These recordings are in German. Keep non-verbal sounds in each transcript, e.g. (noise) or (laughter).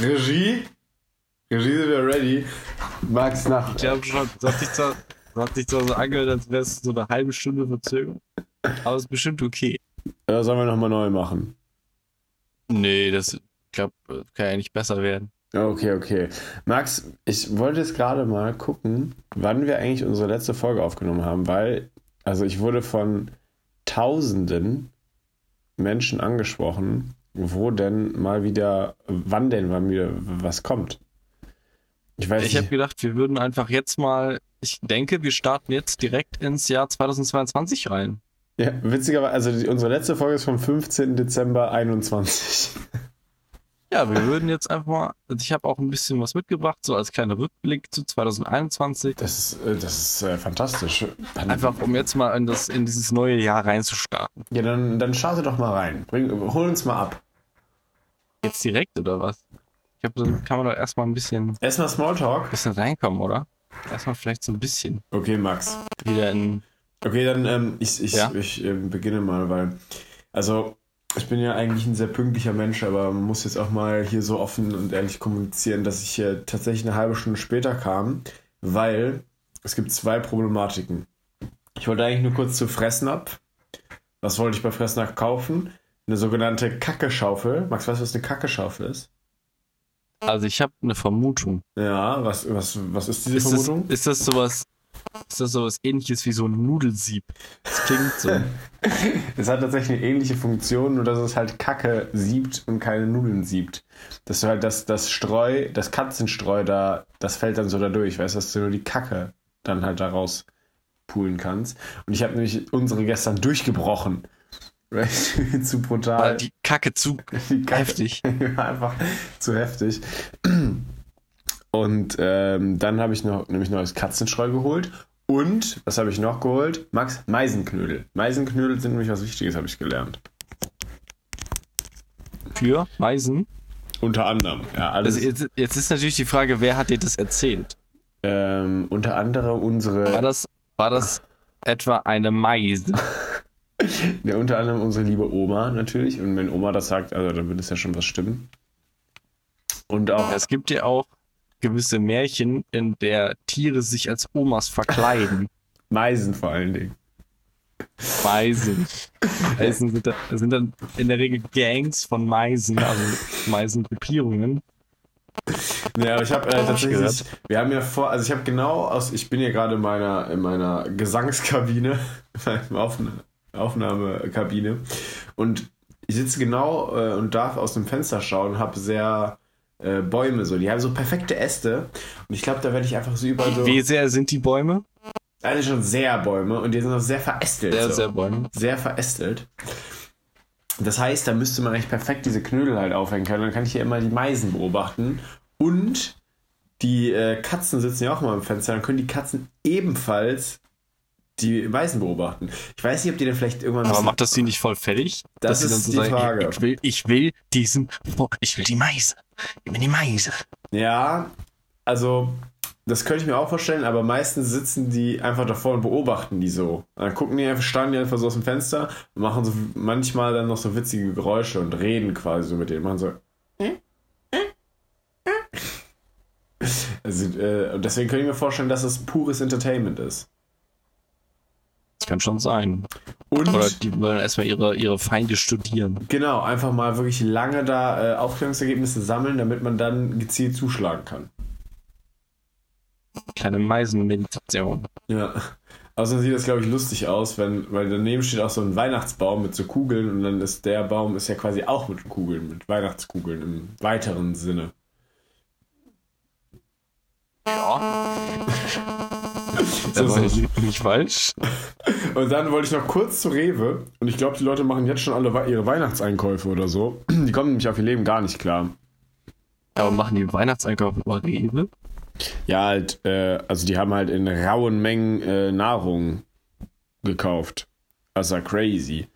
Regie? Regie sind wir ready. Max nach. Ich glaube schon, das hat sich zwar, das hat sich zwar so angehört, als wäre es so eine halbe Stunde Verzögerung. Aber es ist bestimmt okay. Oder sollen wir nochmal neu machen? Nee, das glaube, kann ja nicht besser werden. Okay, okay. Max, ich wollte jetzt gerade mal gucken, wann wir eigentlich unsere letzte Folge aufgenommen haben, weil, also ich wurde von Tausenden Menschen angesprochen, wo denn mal wieder, wann denn mal wieder was kommt. Ich weiß Ich habe gedacht, wir würden einfach jetzt mal, ich denke, wir starten jetzt direkt ins Jahr 2022 rein. Ja, witzigerweise, also die, unsere letzte Folge ist vom 15. Dezember 21. Ja, wir würden jetzt einfach mal, also ich habe auch ein bisschen was mitgebracht, so als kleiner Rückblick zu 2021. Das ist, äh, das ist äh, fantastisch. Dann, einfach um jetzt mal in, das, in dieses neue Jahr reinzustarten. Ja, dann, dann starte doch mal rein. Bring, hol uns mal ab. Jetzt direkt oder was? Ich glaube, dann kann man doch erstmal ein bisschen. Erstmal Smalltalk. Ein bisschen reinkommen, oder? Erstmal vielleicht so ein bisschen. Okay, Max. Wieder in. Okay, dann ähm, ich, ich, ja? ich äh, beginne mal, weil. Also, ich bin ja eigentlich ein sehr pünktlicher Mensch, aber man muss jetzt auch mal hier so offen und ehrlich kommunizieren, dass ich hier tatsächlich eine halbe Stunde später kam, weil es gibt zwei Problematiken. Ich wollte eigentlich nur kurz zu Fressnapf. Was wollte ich bei Fressnapf kaufen? Eine sogenannte Kackeschaufel. Max, weißt du, was eine Kackeschaufel ist? Also ich habe eine Vermutung. Ja, was, was, was ist diese ist Vermutung? Das, ist das sowas ist das so was ähnliches wie so ein Nudelsieb? Das klingt so. (laughs) es hat tatsächlich eine ähnliche Funktion, nur dass es halt Kacke siebt und keine Nudeln siebt. Dass du halt das, das Streu, das Katzenstreu da, das fällt dann so da durch, weißt du, dass du nur die Kacke dann halt daraus poolen kannst. Und ich habe nämlich unsere gestern durchgebrochen. (laughs) zu brutal. War die Kacke zu (laughs) die Kacke, heftig. einfach zu heftig. (clears throat) Und ähm, dann habe ich noch nämlich neues Katzenstreu geholt. Und, was habe ich noch geholt? Max, Meisenknödel. Meisenknödel sind nämlich was Wichtiges, habe ich gelernt. Für Meisen? Unter anderem, ja. Alles. Also jetzt, jetzt, ist natürlich die Frage, wer hat dir das erzählt? Ähm, unter anderem unsere. War das, war das etwa eine Meise? (laughs) ja, unter anderem unsere liebe Oma natürlich. Und wenn Oma das sagt, also dann wird es ja schon was stimmen. Und auch. Es gibt ja auch gewisse Märchen, in der Tiere sich als Omas verkleiden. (laughs) Meisen vor allen Dingen. Meisen. (laughs) Meisen sind, da, sind dann in der Regel Gangs von Meisen, also Meisengruppierungen. Ja, aber ich habe äh, tatsächlich, wir haben ja vor, also ich habe genau aus, ich bin hier gerade in meiner, in meiner Gesangskabine, (laughs) in meiner Aufnahmekabine und ich sitze genau äh, und darf aus dem Fenster schauen, habe sehr äh, Bäume so. Die haben so perfekte Äste. Und ich glaube, da werde ich einfach so überall so. Wie sehr sind die Bäume? Also schon sehr Bäume und die sind auch sehr verästelt. Sehr, so. sehr Bäume. Sehr verästelt. Das heißt, da müsste man eigentlich perfekt diese Knödel halt aufhängen können. Dann kann ich hier immer die Meisen beobachten. Und die äh, Katzen sitzen ja auch mal im Fenster. Dann können die Katzen ebenfalls die Meisen beobachten. Ich weiß nicht, ob die dann vielleicht irgendwann. Aber macht das die nicht voll fertig? Das ist so die sagen, Frage. Ich will, ich will diesen. Ich will die Meise. Ich will die Meise. Ja, also das könnte ich mir auch vorstellen, aber meistens sitzen die einfach davor und beobachten die so. Dann gucken die einfach, standen die einfach so aus dem Fenster und machen so manchmal dann noch so witzige Geräusche und reden quasi so mit denen. Machen so. Also, äh, deswegen könnte ich mir vorstellen, dass es pures Entertainment ist. Kann schon sein. Und Oder die wollen erstmal ihre, ihre Feinde studieren. Genau, einfach mal wirklich lange da äh, Aufklärungsergebnisse sammeln, damit man dann gezielt zuschlagen kann. Kleine Meisenmeditation. Ja. Außerdem sieht das, glaube ich, lustig aus, wenn, weil daneben steht auch so ein Weihnachtsbaum mit so Kugeln und dann ist der Baum ist ja quasi auch mit Kugeln, mit Weihnachtskugeln im weiteren Sinne. Ja. (laughs) das ist nicht falsch. Und dann wollte ich noch kurz zu Rewe. Und ich glaube, die Leute machen jetzt schon alle ihre Weihnachtseinkäufe oder so. (clears throat) Die kommen nämlich auf ihr Leben gar nicht klar. Aber machen die Weihnachtseinkäufe über Rewe? Ja, halt, äh, also die haben halt in rauen Mengen äh, Nahrung gekauft. Das war crazy.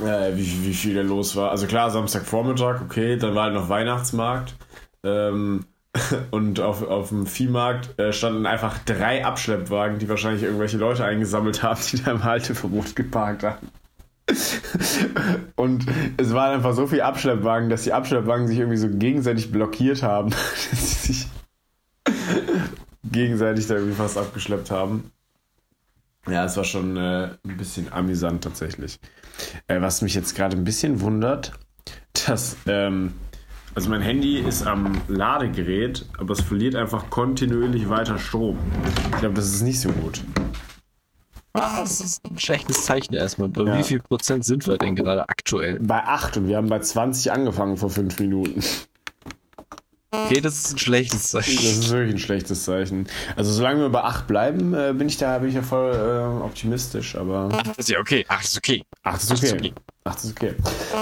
Äh, wie, wie viel da los war. Also klar, Samstagvormittag, okay, dann war halt noch Weihnachtsmarkt. Ähm, und auf, auf dem Viehmarkt äh, standen einfach drei Abschleppwagen, die wahrscheinlich irgendwelche Leute eingesammelt haben, die da im Halteverbot geparkt haben. Und es waren einfach so viele Abschleppwagen, dass die Abschleppwagen sich irgendwie so gegenseitig blockiert haben, (laughs) dass sie sich gegenseitig da irgendwie fast abgeschleppt haben. Ja, es war schon äh, ein bisschen amüsant tatsächlich. Äh, was mich jetzt gerade ein bisschen wundert, dass, ähm, also mein Handy ist am Ladegerät, aber es verliert einfach kontinuierlich weiter Strom. Ich glaube, das ist nicht so gut. Ah, das ist ein schlechtes Zeichen erstmal. Bei ja. wie viel Prozent sind wir denn gerade aktuell? Bei 8 und wir haben bei 20 angefangen vor 5 Minuten. Okay, das ist ein schlechtes Zeichen. Das ist wirklich ein schlechtes Zeichen. Also solange wir bei 8 bleiben, äh, bin ich da bin ich ja voll äh, optimistisch, aber. 8 ist ja okay. 8 ist okay. 8 ist okay. 8 ist okay.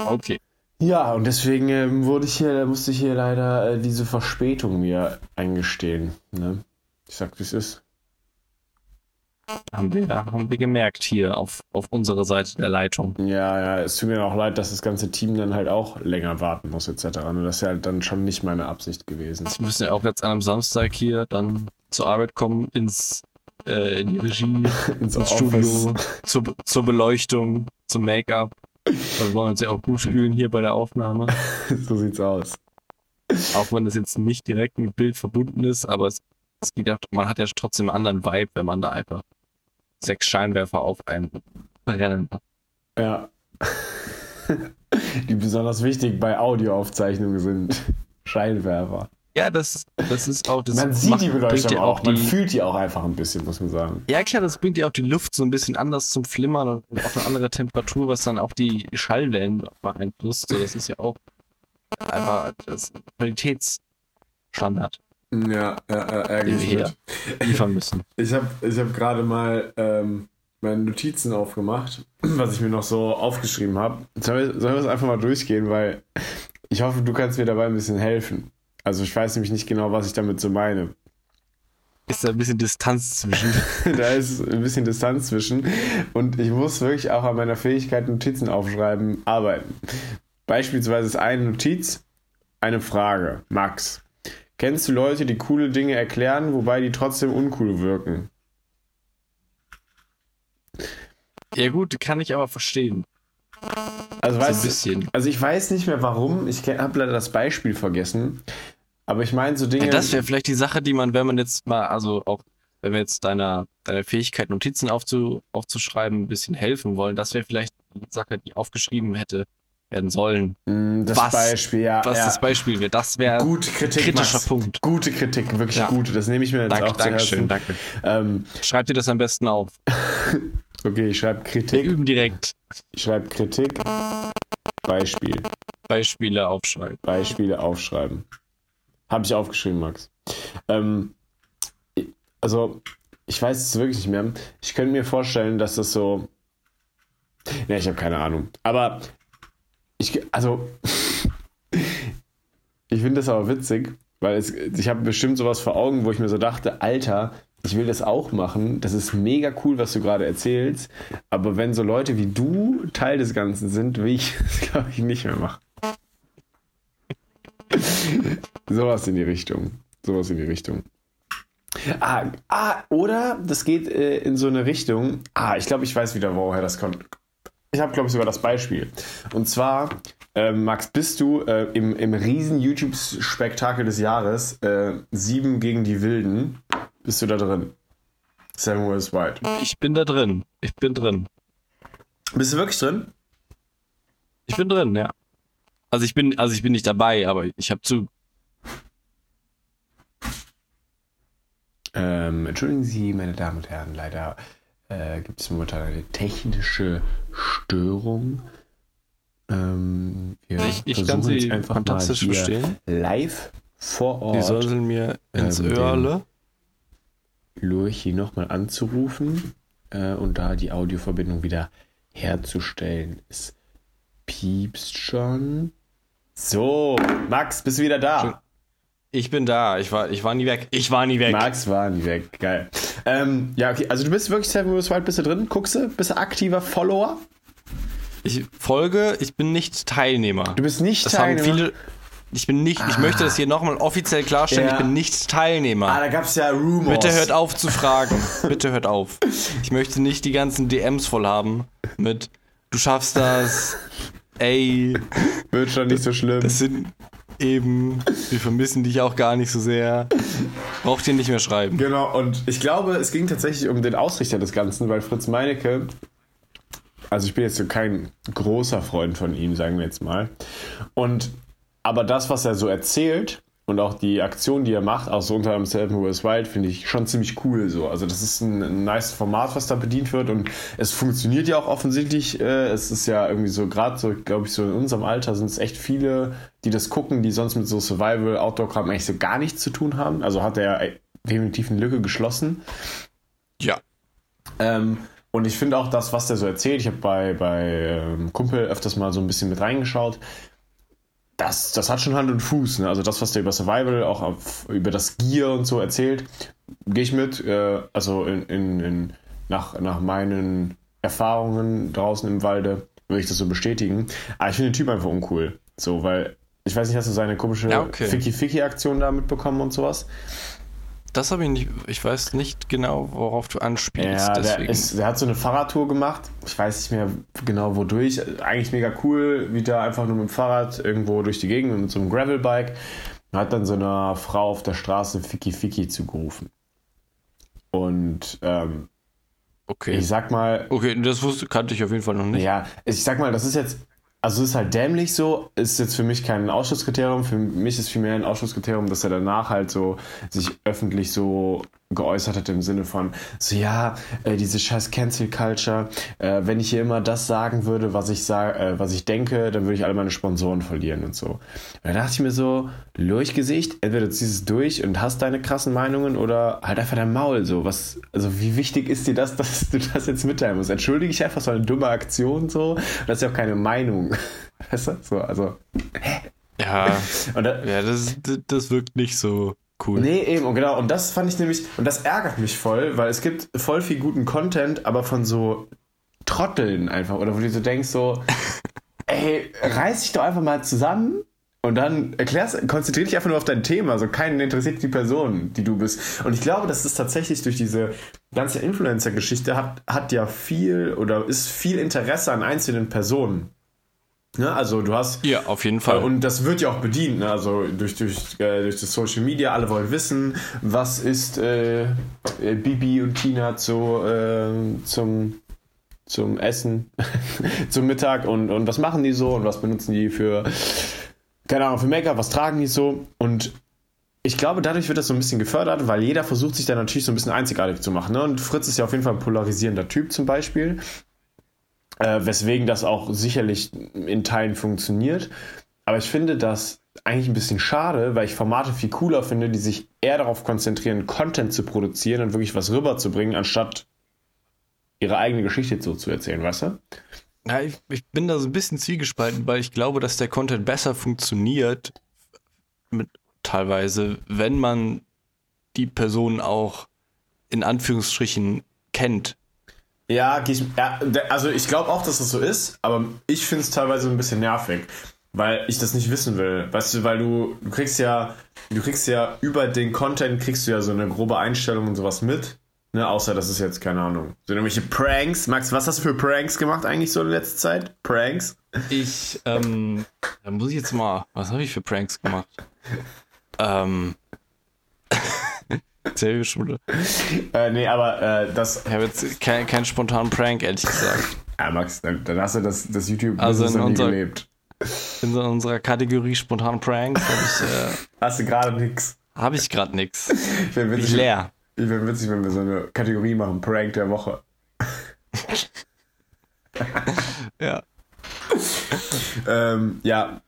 Okay. Ja, und deswegen äh, wurde ich hier, musste ich hier leider äh, diese Verspätung mir eingestehen. Ne? Ich sag, wie es ist. Haben wir, haben wir gemerkt hier auf, auf unserer Seite der Leitung. Ja, ja, es tut mir auch leid, dass das ganze Team dann halt auch länger warten muss, etc. Und das ist ja halt dann schon nicht meine Absicht gewesen. Sie müssen ja auch jetzt an einem Samstag hier dann zur Arbeit kommen, ins, äh, in die Regie, (laughs) ins, ins Studio, zur, zur Beleuchtung, zum Make-up. Wir wollen uns ja auch gut fühlen hier bei der Aufnahme. (laughs) so sieht's aus. Auch wenn das jetzt nicht direkt mit Bild verbunden ist, aber es, es geht ja, man hat ja trotzdem einen anderen Vibe, wenn man da einfach sechs Scheinwerfer auf einem brennen. Ja. (laughs) Die besonders wichtig bei Audioaufzeichnungen sind. (laughs) Scheinwerfer. Ja, das, das ist auch das. Man sieht macht, die Beleuchtung auch, auch man fühlt die auch einfach ein bisschen, muss man sagen. Ja, klar, das bringt ja auch die Luft so ein bisschen anders zum Flimmern und auf eine andere Temperatur, was dann auch die Schallwellen beeinflusst. So, das ist ja auch einfach das Qualitätsstandard. Ja, ja ärgerlich. Den wir hier liefern müssen. (laughs) Ich habe ich hab gerade mal ähm, meine Notizen aufgemacht, was ich mir noch so aufgeschrieben habe. Sollen wir es einfach mal durchgehen, weil ich hoffe, du kannst mir dabei ein bisschen helfen. Also ich weiß nämlich nicht genau, was ich damit so meine. Ist da ein bisschen Distanz zwischen? (laughs) da ist ein bisschen Distanz zwischen. Und ich muss wirklich auch an meiner Fähigkeit, Notizen aufschreiben, arbeiten. Beispielsweise ist eine Notiz eine Frage. Max, Kennst du Leute, die coole Dinge erklären, wobei die trotzdem uncool wirken? Ja gut, kann ich aber verstehen. Also, so weißt, bisschen. also ich weiß nicht mehr warum, ich habe leider das Beispiel vergessen, aber ich meine so Dinge... Ja, das wäre vielleicht die Sache, die man, wenn man jetzt mal, also auch wenn wir jetzt deiner, deiner Fähigkeit, Notizen aufzu, aufzuschreiben, ein bisschen helfen wollen, das wäre vielleicht die Sache, die aufgeschrieben hätte werden sollen. Mm, das was, Beispiel, ja. Was ja. das Beispiel wäre, das wäre ein kritischer Max. Punkt. Gute Kritik, wirklich ja. gute. Das nehme ich mir jetzt danke, auch Dankeschön, danke. Ähm, Schreib dir das am besten auf. (laughs) okay, ich schreibe Kritik. Wir üben direkt. Ich schreibe Kritik. Beispiel. Beispiele aufschreiben. Beispiele aufschreiben. Habe ich aufgeschrieben, Max. Ähm, also, ich weiß es wirklich nicht mehr. Ich könnte mir vorstellen, dass das so. Ja, ich habe keine Ahnung. Aber ich, also, (laughs) ich finde das aber witzig, weil es, ich habe bestimmt sowas vor Augen, wo ich mir so dachte, Alter, ich will das auch machen. Das ist mega cool, was du gerade erzählst. Aber wenn so Leute wie du Teil des Ganzen sind, will ich (laughs) das, glaube ich, nicht mehr machen. (laughs) sowas in die Richtung. Sowas in die Richtung. Ah, ah oder das geht äh, in so eine Richtung. Ah, ich glaube, ich weiß wieder, woher das kommt. Ich habe, glaube ich, sogar das Beispiel. Und zwar, äh, Max, bist du äh, im, im riesen YouTube-Spektakel des Jahres äh, Sieben gegen die Wilden, bist du da drin? Seven Wars White. Ich bin da drin. Ich bin drin. Bist du wirklich drin? Ich bin drin, ja. Also ich bin, also ich bin nicht dabei, aber ich habe zu. Ähm, entschuldigen Sie, meine Damen und Herren, leider äh, gibt es momentan eine technische Störung. Ähm, wir ich, ich kann sie einfach fantastisch verstehen. Live vor Ort. Die sollen mir ins ähm, Öhrle. Lurchi nochmal anzurufen äh, und da die Audioverbindung wieder herzustellen. Es piepst schon. So, Max, bist du wieder da? Ich bin da. Ich war, ich war nie weg. Ich war nie weg. Max war nie weg. Geil. Ähm, ja, okay. Also du bist wirklich Seven Wars Wild, bist du drin? Guckst du? Bist du aktiver Follower? Ich folge, ich bin nicht Teilnehmer. Du bist nicht das Teilnehmer? Haben viele, ich bin nicht, ah. ich möchte das hier nochmal offiziell klarstellen, ja. ich bin nicht Teilnehmer. Ah, da gab es ja Rumors. Bitte hört auf zu fragen. (laughs) Bitte hört auf. Ich möchte nicht die ganzen DMs voll haben mit du schaffst das, ey. Wird schon nicht so schlimm. Das sind eben, wir vermissen dich auch gar nicht so sehr. Braucht ihr nicht mehr schreiben. Genau, und ich glaube, es ging tatsächlich um den Ausrichter des Ganzen, weil Fritz Meinecke, also ich bin jetzt so kein großer Freund von ihm, sagen wir jetzt mal. Und aber das, was er so erzählt, und auch die Aktion, die er macht, auch so unter einem Seven Wars Wild, finde ich schon ziemlich cool. So. Also das ist ein, ein nice Format, was da bedient wird und es funktioniert ja auch offensichtlich. Äh, es ist ja irgendwie so, gerade so, glaube ich, so in unserem Alter sind es echt viele, die das gucken, die sonst mit so Survival, Outdoor-Kram eigentlich so gar nichts zu tun haben. Also hat er definitiv eine Lücke geschlossen. Ja. Ähm, und ich finde auch das, was der so erzählt, ich habe bei, bei ähm, Kumpel öfters mal so ein bisschen mit reingeschaut das, das hat schon Hand und Fuß. Ne? Also das, was der über Survival, auch auf, über das Gear und so erzählt, gehe ich mit. Äh, also in, in, in, nach, nach meinen Erfahrungen draußen im Walde würde ich das so bestätigen. Aber ich finde den Typ einfach uncool. So, weil ich weiß nicht, hast du seine komische ja, okay. Ficky-Ficky-Aktion da mitbekommen und sowas? Das habe ich nicht, ich weiß nicht genau, worauf du anspielst. Ja, der, ist, der, hat so eine Fahrradtour gemacht. Ich weiß nicht mehr genau wodurch. Eigentlich mega cool, wie der einfach nur mit dem Fahrrad irgendwo durch die Gegend mit so einem Gravelbike. Hat dann so einer Frau auf der Straße Fiki Fiki zugerufen. Und ähm, okay. ich sag mal. Okay, das wusste, kannte ich auf jeden Fall noch nicht. Ja, ich sag mal, das ist jetzt also es ist halt dämlich so, ist jetzt für mich kein Ausschusskriterium. Für mich ist vielmehr ein Ausschusskriterium, dass er danach halt so sich öffentlich so geäußert hat im Sinne von, so ja, äh, diese scheiß Cancel Culture, äh, wenn ich hier immer das sagen würde, was ich sag, äh, was ich denke, dann würde ich alle meine Sponsoren verlieren und so. Und da dachte ich mir so, Lurchgesicht, entweder du ziehst es durch und hast deine krassen Meinungen oder halt einfach dein Maul so. Was, also wie wichtig ist dir das, (laughs) dass du das jetzt mitteilen musst? Entschuldige ich einfach so eine dumme Aktion so, das ist ja auch keine Meinung. (laughs) Weißt du? So, also. Hä? Ja, da, ja das, das wirkt nicht so cool. Nee, eben, und genau. Und das fand ich nämlich, und das ärgert mich voll, weil es gibt voll viel guten Content, aber von so Trotteln einfach. Oder wo du so denkst, so, (laughs) ey, reiß dich doch einfach mal zusammen und dann erklärst, konzentrier dich einfach nur auf dein Thema. So keinen interessiert die Person, die du bist. Und ich glaube, dass es tatsächlich durch diese ganze Influencer-Geschichte hat, hat ja viel oder ist viel Interesse an einzelnen Personen. Ne, also du hast. Ja, auf jeden Fall. Und das wird ja auch bedient, ne? also durch, durch, äh, durch das Social Media. Alle wollen wissen, was ist äh, äh Bibi und Tina zu, äh, zum, zum Essen, (laughs) zum Mittag und, und was machen die so und was benutzen die für, keine Ahnung, für Make-up, was tragen die so. Und ich glaube, dadurch wird das so ein bisschen gefördert, weil jeder versucht sich da natürlich so ein bisschen einzigartig zu machen. Ne? Und Fritz ist ja auf jeden Fall ein polarisierender Typ zum Beispiel. Äh, weswegen das auch sicherlich in Teilen funktioniert. Aber ich finde das eigentlich ein bisschen schade, weil ich Formate viel cooler finde, die sich eher darauf konzentrieren, Content zu produzieren und wirklich was rüberzubringen, anstatt ihre eigene Geschichte so zu erzählen, weißt du? Ja, ich, ich bin da so ein bisschen zwiegespalten, weil ich glaube, dass der Content besser funktioniert, mit, teilweise, wenn man die Person auch in Anführungsstrichen kennt. Ja, also ich glaube auch, dass das so ist, aber ich finde es teilweise ein bisschen nervig, weil ich das nicht wissen will. Weißt du, weil du, du kriegst ja, du kriegst ja über den Content kriegst du ja so eine grobe Einstellung und sowas mit. Ne, außer das ist jetzt, keine Ahnung, so irgendwelche Pranks. Max, was hast du für Pranks gemacht eigentlich so in letzter Zeit? Pranks? Ich, ähm, da muss ich jetzt mal, was habe ich für Pranks gemacht? (laughs) ähm, Sehr schon. Äh, nee, aber äh, das. Ich habe jetzt keinen kein spontanen Prank, ehrlich gesagt. Ja, Max, dann, dann hast du das, das YouTube also in unser, gelebt. In unserer Kategorie spontan Pranks habe ich. Äh, hast du gerade nix? Habe ich gerade nix. Ich bin witzig, leer. Ich wäre witzig, wenn wir so eine Kategorie machen: Prank der Woche. (laughs) ja. ähm, ja,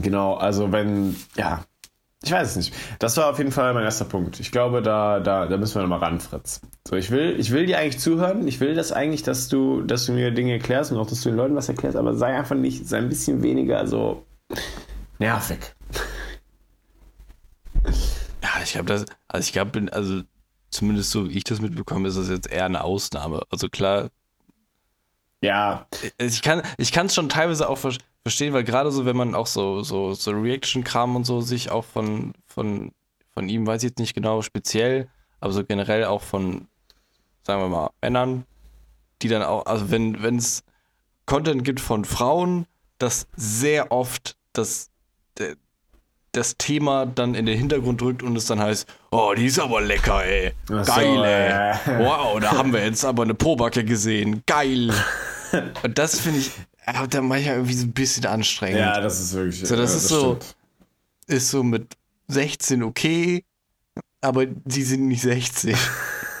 genau. Also, wenn, ja, ich weiß es nicht. Das war auf jeden Fall mein erster Punkt. Ich glaube, da, da, da müssen wir nochmal ran, Fritz. So, ich will, ich will dir eigentlich zuhören. Ich will das eigentlich, dass du, dass du mir Dinge erklärst und auch, dass du den Leuten was erklärst, aber sei einfach nicht, sei ein bisschen weniger so nervig. Ja, ich habe das, also ich glaube, also zumindest so wie ich das mitbekomme, ist das jetzt eher eine Ausnahme. Also klar. Ja. Ich kann, es schon teilweise auch verstehen weil gerade so, wenn man auch so, so, so Reaction-Kram und so sich auch von, von, von ihm, weiß ich jetzt nicht genau speziell, aber so generell auch von, sagen wir mal, Männern, die dann auch, also wenn, es Content gibt von Frauen, das sehr oft das, das Thema dann in den Hintergrund drückt und es dann heißt, oh, die ist aber lecker, ey. Geil, so, ey. Äh. Wow, da haben wir jetzt aber eine Pobacke gesehen. Geil. (laughs) und das finde ich aber dann manchmal irgendwie so ein bisschen anstrengend. Ja, das ist wirklich. So, das ja, ist das so, stimmt. ist so mit 16 okay, aber die sind nicht 16. (laughs)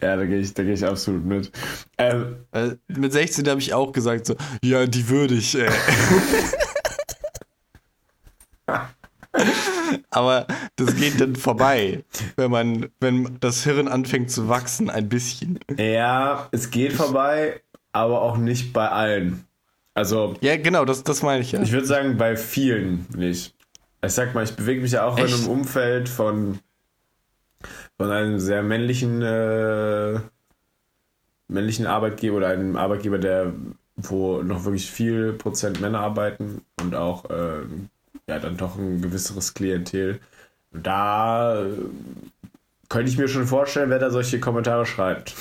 ja, da gehe ich, geh ich absolut mit. Ähm, äh, mit 16 habe ich auch gesagt, so, ja, die würde ich. Äh. (laughs) aber das geht dann vorbei, wenn man, wenn das Hirn anfängt zu wachsen, ein bisschen. Ja, es geht vorbei, aber auch nicht bei allen. Also. Ja, genau, das, das meine ich ja. Ich würde sagen, bei vielen nicht. Ich sag mal, ich bewege mich ja auch Echt? in einem Umfeld von, von einem sehr männlichen, äh, männlichen Arbeitgeber oder einem Arbeitgeber, der, wo noch wirklich viel Prozent Männer arbeiten und auch, äh, ja, dann doch ein gewisseres Klientel. Da äh, könnte ich mir schon vorstellen, wer da solche Kommentare schreibt.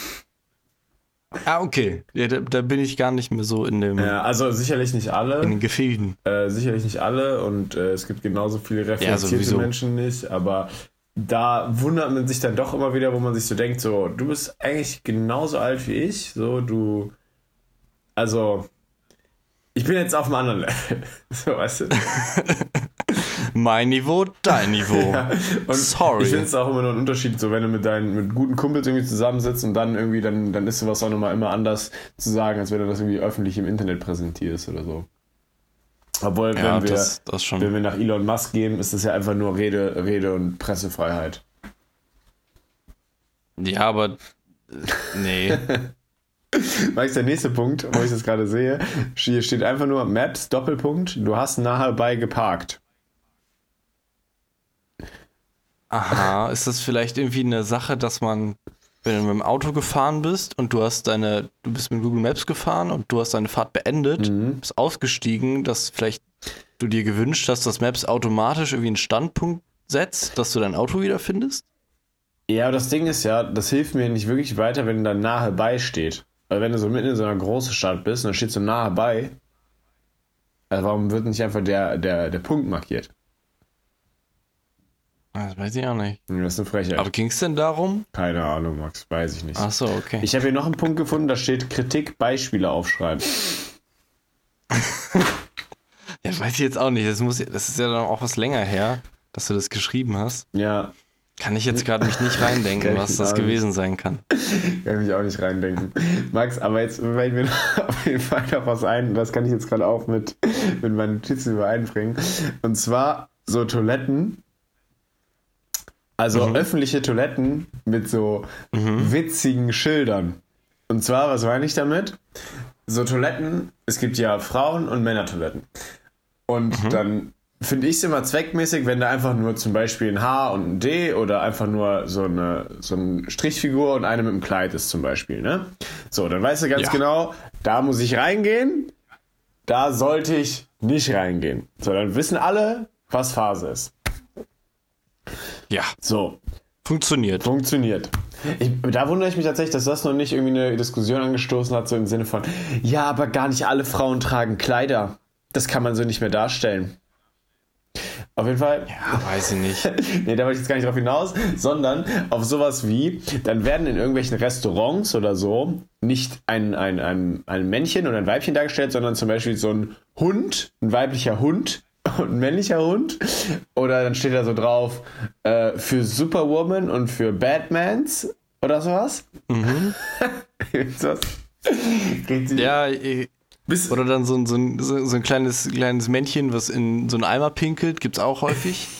Ah, okay. Ja, da, da, bin ich gar nicht mehr so in dem. Ja, also sicherlich nicht alle. In den Gefilden. Äh, sicherlich nicht alle und äh, es gibt genauso viele reflektierte ja, Menschen nicht, aber da wundert man sich dann doch immer wieder, wo man sich so denkt, so, du bist eigentlich genauso alt wie ich, so, du. Also, ich bin jetzt auf einem anderen Level. (laughs) so, weißt du? (laughs) mein Niveau, dein (laughs) Niveau. ja, Sorry. Ich finde es auch immer noch ein Unterschied, so wenn du mit deinen mit guten Kumpels irgendwie zusammensitzt und dann irgendwie, dann, dann ist sowas auch nochmal immer anders zu sagen, als wenn du das irgendwie öffentlich im Internet präsentierst oder so. Obwohl, ja, wenn, wir, das, das wenn wir nach Elon Musk gehen, ist das ja einfach nur Rede, Rede und Pressefreiheit. Ja, aber nee. (laughs) Max, der nächste Punkt, wo ich das gerade sehe, hier steht einfach nur Maps, Doppelpunkt, du hast nahe bei geparkt. Aha, (laughs) ist das vielleicht irgendwie eine Sache, dass man, wenn du mit dem Auto gefahren bist und du hast deine, du bist mit Google Maps gefahren und du hast deine Fahrt beendet, mhm. bist ausgestiegen, dass vielleicht du dir gewünscht hast, dass Maps automatisch irgendwie einen Standpunkt setzt, dass du dein Auto wiederfindest? Ja, aber das Ding ist ja, das hilft mir nicht wirklich weiter, wenn da nahe bei steht. Weil wenn du so mitten in so einer großen Stadt bist und da steht so nahe bei, also warum wird nicht einfach der, der, der Punkt markiert? Das weiß ich auch nicht. Das ist eine Frechheit. Aber ging es denn darum? Keine Ahnung, Max, weiß ich nicht. Ach so, okay. Ich habe hier noch einen Punkt gefunden, da steht Kritik, Beispiele aufschreiben. (laughs) ja, weiß ich jetzt auch nicht. Das, muss, das ist ja dann auch was länger her, dass du das geschrieben hast. Ja. Kann ich jetzt gerade mich nicht (laughs) reindenken, was das gewesen sein kann. Kann mich auch nicht reindenken. Max, aber jetzt fällt mir (laughs) auf jeden Fall noch was ein, das kann ich jetzt gerade auch mit, mit meinen Notizen übereinbringen. Und zwar so Toiletten, also mhm. öffentliche Toiletten mit so mhm. witzigen Schildern. Und zwar, was meine ich damit? So Toiletten, es gibt ja Frauen- und Männertoiletten. Und mhm. dann finde ich es immer zweckmäßig, wenn da einfach nur zum Beispiel ein H und ein D oder einfach nur so eine, so eine Strichfigur und eine mit einem Kleid ist zum Beispiel. Ne? So, dann weißt du ganz ja. genau, da muss ich reingehen, da sollte ich nicht reingehen. So, dann wissen alle, was Phase ist. Ja. So. Funktioniert. Funktioniert. Ich, da wundere ich mich tatsächlich, dass das noch nicht irgendwie eine Diskussion angestoßen hat, so im Sinne von, ja, aber gar nicht alle Frauen tragen Kleider. Das kann man so nicht mehr darstellen. Auf jeden Fall. Ja, weiß ich nicht. (laughs) nee, da wollte ich jetzt gar nicht drauf hinaus, sondern auf sowas wie, dann werden in irgendwelchen Restaurants oder so nicht ein, ein, ein, ein Männchen oder ein Weibchen dargestellt, sondern zum Beispiel so ein Hund, ein weiblicher Hund, und ein männlicher Hund. Oder dann steht da so drauf, äh, für Superwoman und für Batmans oder sowas. Mhm. (laughs) sowas. ja, Bis oder dann so, so, so, so ein kleines, kleines Männchen, was in so einen Eimer pinkelt, gibt's auch häufig. (laughs)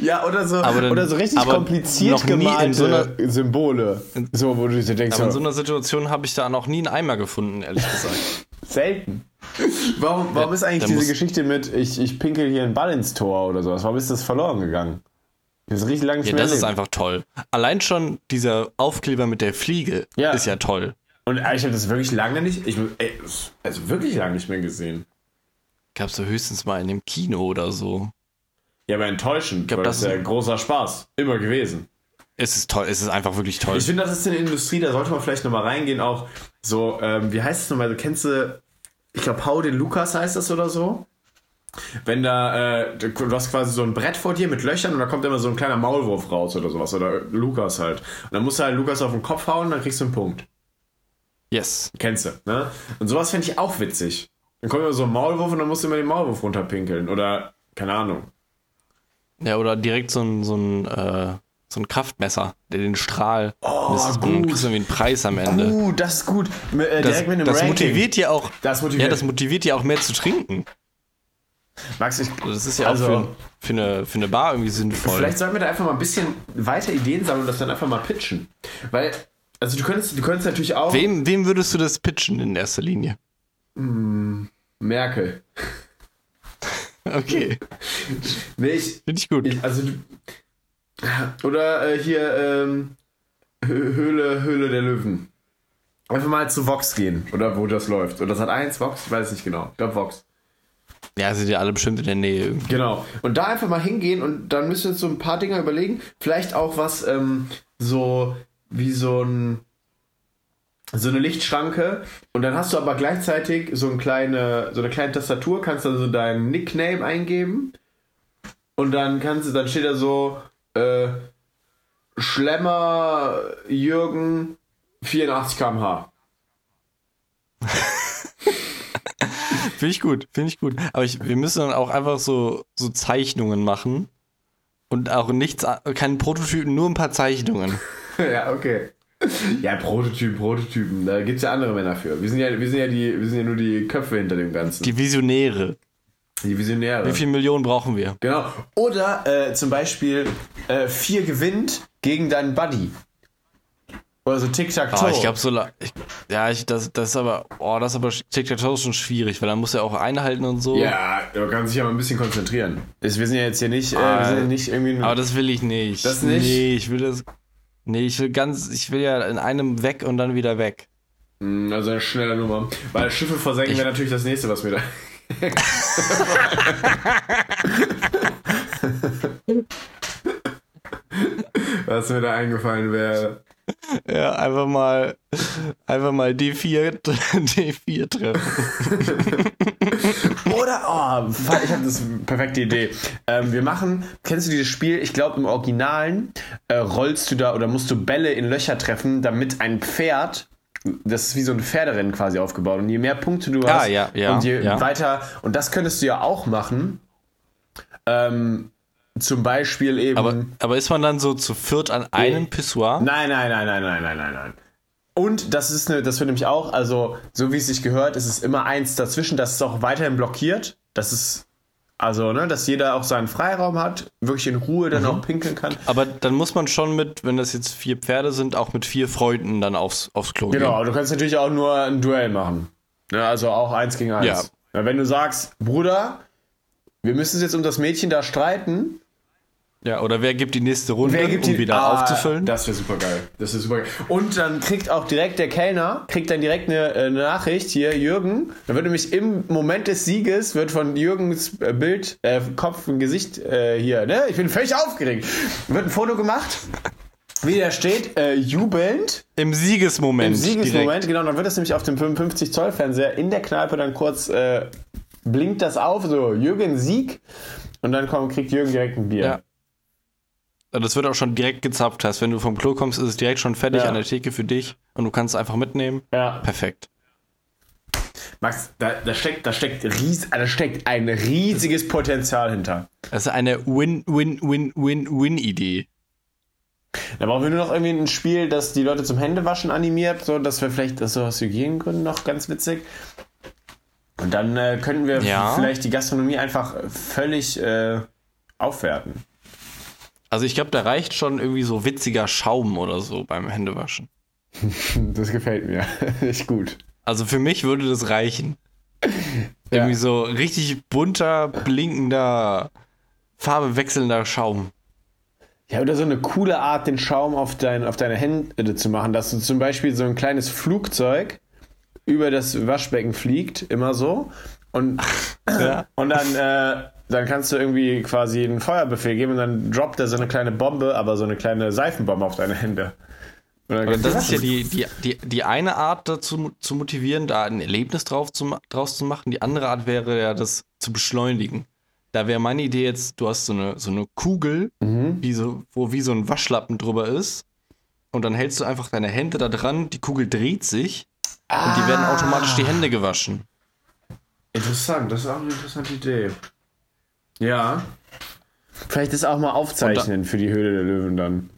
Ja, oder so, dann, oder so richtig kompliziert gemalte so einer, Symbole. So, wo du dir denkst. Aber in so einer Situation habe ich da noch nie einen Eimer gefunden, ehrlich gesagt. (laughs) Selten. Warum, warum ja, ist eigentlich diese Geschichte mit, ich, ich pinkel hier einen Ball ins Tor oder sowas? Warum ist das verloren gegangen? Das ist richtig lange nicht ja, das ist einfach toll. Allein schon dieser Aufkleber mit der Fliege ja. ist ja toll. Und ich habe das wirklich lange nicht, ich, also wirklich lange nicht mehr gesehen. Gab es höchstens mal in dem Kino oder so. Ja, aber enttäuschend, ich glaub, das ist ja großer Spaß. Immer gewesen. Es ist toll, es ist einfach wirklich toll. Ich finde, das ist eine Industrie, da sollte man vielleicht nochmal reingehen, auch so, ähm, wie heißt es nochmal, du kennst du, ich glaube, Hau den Lukas heißt das oder so? Wenn da, äh, du hast quasi so ein Brett vor dir mit Löchern und da kommt immer so ein kleiner Maulwurf raus oder sowas. Oder Lukas halt. Und dann musst du halt Lukas auf den Kopf hauen und dann kriegst du einen Punkt. Yes. Kennst du, ne? Und sowas finde ich auch witzig. Dann kommt immer so ein Maulwurf und dann musst du immer den Maulwurf runterpinkeln. Oder, keine Ahnung. Ja, oder direkt so ein, so ein, äh, so ein Kraftmesser, der den Strahl. Oh, das gut. Dann kriegst du irgendwie einen Preis am Ende. Uh, das ist gut. Äh, das, direkt mit einem das motiviert ja auch. Das motiviert. Ja, das motiviert ja auch mehr zu trinken. Max, ich, Also Das ist ja Also- auch für, für, eine, für eine Bar irgendwie sinnvoll. Vielleicht sollten wir da einfach mal ein bisschen weiter Ideen sammeln und das dann einfach mal pitchen. Weil, also du könntest, du könntest natürlich auch. Wem, wem würdest du das pitchen in erster Linie? Merkel. (laughs) Okay, Nee, ich, finde ich gut. ich also du, Oder äh, hier ähm, Hö- Höhle, Höhle der Löwen. Einfach mal zu Vox gehen. Oder wo das läuft. Oder das hat eins Vox? Ich weiß nicht genau. Ich glaube Vox. Ja, sind ja alle bestimmt in der Nähe irgendwie. Genau. Und da einfach mal hingehen und dann müssen wir uns so ein paar Dinger überlegen. Vielleicht auch was ähm, so wie so ein so eine Lichtschranke und dann hast du aber gleichzeitig so eine kleine so eine kleine Tastatur, kannst dann so deinen Nickname eingeben und dann kannst du dann steht da so äh, Schlemmer Jürgen 84 km/h. (laughs) Finde ich gut, finde ich gut. Aber ich, wir müssen dann auch einfach so, so Zeichnungen machen. Und auch nichts, keinen Prototypen, nur ein paar Zeichnungen. (laughs) ja, okay. Ja, Prototypen, Prototypen, da gibt es ja andere Männer für. Wir sind ja, wir sind ja die, wir sind ja nur die Köpfe hinter dem Ganzen. Die Visionäre. Die Visionäre. Wie viele Millionen brauchen wir? Genau. Oder äh, zum Beispiel äh, vier gewinnt gegen deinen Buddy. Oder so Tic-Tac-Toe. Oh, ich glaube so, ich, ja, ich, das, das ist aber, oh, das ist aber Tic-Tac-Toe schon schwierig, weil dann muss er auch einhalten und so. Ja, man kann sich ja mal ein bisschen konzentrieren. Das, wir sind ja jetzt hier nicht, äh, wir sind ja nicht irgendwie. Aber das will ich nicht. Das nicht? Nee, ich will das. Nee, ich will ganz, ich will ja in einem weg und dann wieder weg. Mm, also eine schnelle Nummer. Weil Schiffe versenken wäre natürlich das nächste, was mir da. (laughs) was mir da eingefallen wäre. Ja, einfach mal, einfach mal D4, (laughs) D4 treffen. (laughs) Oder, oh, ich habe das perfekte Idee. Ähm, wir machen, kennst du dieses Spiel? Ich glaube, im Originalen äh, rollst du da oder musst du Bälle in Löcher treffen, damit ein Pferd, das ist wie so ein Pferderennen quasi aufgebaut. Und je mehr Punkte du hast ja, ja, und je weiter, und das könntest du ja auch machen. Ähm, zum Beispiel eben. Aber, aber ist man dann so zu viert an einem Pissoir? Nein, nein, nein, nein, nein, nein, nein, nein. Und das ist eine, das wird nämlich auch, also so wie es sich gehört, ist es immer eins dazwischen, das ist auch weiterhin blockiert. Das ist, also, ne, dass jeder auch seinen Freiraum hat, wirklich in Ruhe dann auch pinkeln kann. Aber dann muss man schon mit, wenn das jetzt vier Pferde sind, auch mit vier Freunden dann aufs, aufs Klo Genau, gehen. aber du kannst natürlich auch nur ein Duell machen. Ne, also auch eins gegen eins. Ja. Na, wenn du sagst, Bruder, wir müssen uns jetzt um das Mädchen da streiten, Ja, oder wer gibt die nächste Runde, Wer gibt um die wieder Ah, aufzufüllen? Das wäre super geil. Das wäre super geil. Und dann kriegt auch direkt der Kellner, kriegt dann direkt eine, äh, eine Nachricht hier, Jürgen. Dann wird nämlich im Moment des Sieges, wird von Jürgens äh, Bild, äh, Kopf und Gesicht äh, hier, ne? Ich bin völlig aufgeregt. Wird ein Foto gemacht, wie der steht, äh, jubelnd. Im Siegesmoment. Im Siegesmoment, direkt. genau. Dann wird das nämlich auf dem 55 Zoll Fernseher in der Kneipe dann kurz äh, blinkt das auf, so Jürgen Sieg. Und dann kommt, kriegt Jürgen direkt ein Bier. Ja. Das wird auch schon direkt gezapft. Heißt, wenn du vom Klo kommst, ist es direkt schon fertig Ja. an der Theke für dich und du kannst es einfach mitnehmen. ja. Perfekt. Max, da, da, steckt, da, steckt ries, da steckt ein riesiges Potenzial hinter. Das ist eine Win-Win-Win-Win-Win-Idee. Da brauchen wir nur noch irgendwie ein Spiel, das die Leute zum Händewaschen animiert, so dass wir vielleicht das so aus Hygiengründen noch ganz witzig. Und dann äh, könnten wir Ja. vielleicht die Gastronomie einfach völlig äh, aufwerten. Also ich glaube, da reicht schon irgendwie so witziger Schaum oder so beim Händewaschen. (laughs) Das gefällt mir. (laughs) Echt gut. Also für mich würde das reichen. Irgendwie so richtig bunter, blinkender, Farbe wechselnder Schaum. Ja, oder so eine coole Art, den Schaum auf, dein, auf deine Hände zu machen, dass du zum Beispiel so ein kleines Flugzeug über das Waschbecken fliegt, immer so. Und, ja. und dann, äh, dann kannst du irgendwie quasi einen Feuerbefehl geben und dann droppt er so eine kleine Bombe, aber so eine kleine Seifenbombe auf deine Hände. Und das ist ja die, die, die, die eine Art dazu zu motivieren, da ein Erlebnis drauf zu, draus zu machen. Die andere Art wäre ja, das zu beschleunigen. Da wäre meine Idee jetzt, du hast so eine, so eine Kugel, mhm. wie so, wo wie so ein Waschlappen drüber ist. Und dann hältst du einfach deine Hände da dran, die Kugel dreht sich ah. und die werden automatisch die Hände gewaschen. Interessant, das ist auch eine interessante Idee. Ja. Vielleicht das auch mal aufzeichnen da, für die Höhle der Löwen dann.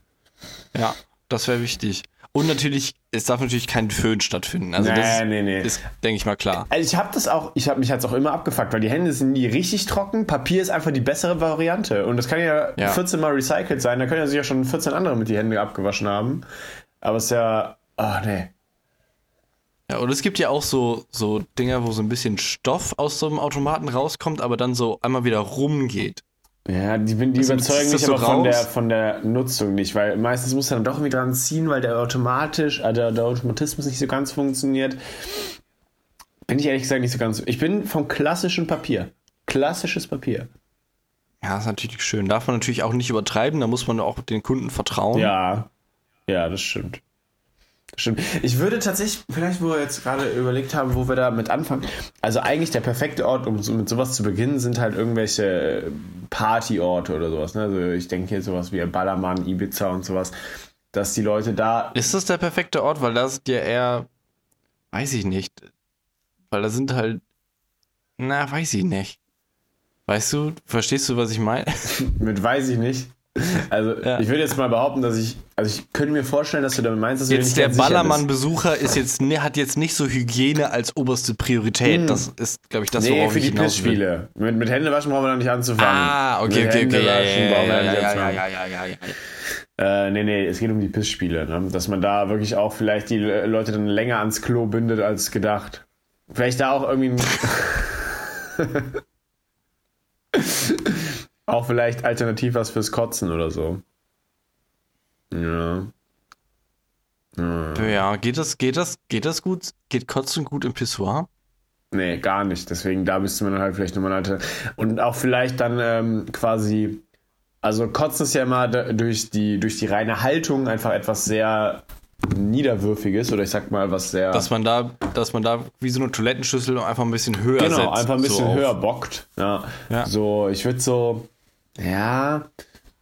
Ja, das wäre wichtig. Und natürlich, es darf natürlich kein Föhn stattfinden. Also nee, das nee, nee. ist, denke ich mal, klar. Also ich habe das auch, ich habe mich jetzt auch immer abgefuckt, weil die Hände sind nie richtig trocken. Papier ist einfach die bessere Variante. Und das kann ja, ja. 14 Mal recycelt sein. Da können ja sich ja schon 14 andere mit die Hände abgewaschen haben. Aber es ist ja, ah, oh, nee. Ja, und es gibt ja auch so, so Dinger, wo so ein bisschen Stoff aus so einem Automaten rauskommt, aber dann so einmal wieder rumgeht. Ja, die, die also, überzeugen mich aber so von, der, von der Nutzung nicht, weil meistens muss er dann doch irgendwie dran ziehen, weil der automatisch, der, der Automatismus nicht so ganz funktioniert. Bin ich ehrlich gesagt nicht so ganz. Ich bin vom klassischen Papier. Klassisches Papier. Ja, ist natürlich schön. Darf man natürlich auch nicht übertreiben, da muss man auch den Kunden vertrauen. Ja, ja, das stimmt. Stimmt. Ich würde tatsächlich, vielleicht, wo wir jetzt gerade überlegt haben, wo wir da mit anfangen. Also eigentlich der perfekte Ort, um so mit sowas zu beginnen, sind halt irgendwelche Partyorte oder sowas. Ne? Also ich denke hier sowas wie Ballermann, Ibiza und sowas, dass die Leute da. Ist das der perfekte Ort? Weil das ja eher, weiß ich nicht. Weil da sind halt, na, weiß ich nicht. Weißt du, verstehst du, was ich meine? (laughs) mit weiß ich nicht. (laughs) Also ja. ich würde jetzt mal behaupten, dass ich, also ich könnte mir vorstellen, dass du damit meinst, dass jetzt der Ballermann-Besucher ist jetzt hat jetzt nicht so Hygiene als oberste Priorität. Hm. Das ist, glaube ich, das, nee, worauf für die Pissspiele. Mit, mit Händewaschen brauchen wir noch nicht anzufangen. Ah, okay, mit okay, okay. Ja, ja, ja, ja, ja, ja, ja. Äh, nee, nee, es geht um die Pissspiele. Ne? Dass man da wirklich auch vielleicht die Leute dann länger ans Klo bindet als gedacht. Vielleicht da auch irgendwie (laughs) (laughs) Auch vielleicht alternativ was fürs Kotzen oder so. Ja. Ja, ja geht, das, geht, das, geht das gut? Geht Kotzen gut im Pissoir? Nee, gar nicht. Deswegen, da müsste man halt vielleicht nochmal alte. Und auch vielleicht dann ähm, quasi. Also, Kotzen ist ja immer durch die, durch die reine Haltung einfach etwas sehr Niederwürfiges oder ich sag mal was sehr. Dass man da, dass man da wie so eine Toilettenschüssel einfach ein bisschen höher genau, setzt. Genau, einfach ein bisschen so höher bockt. Ja. ja. So, ich würde so ja,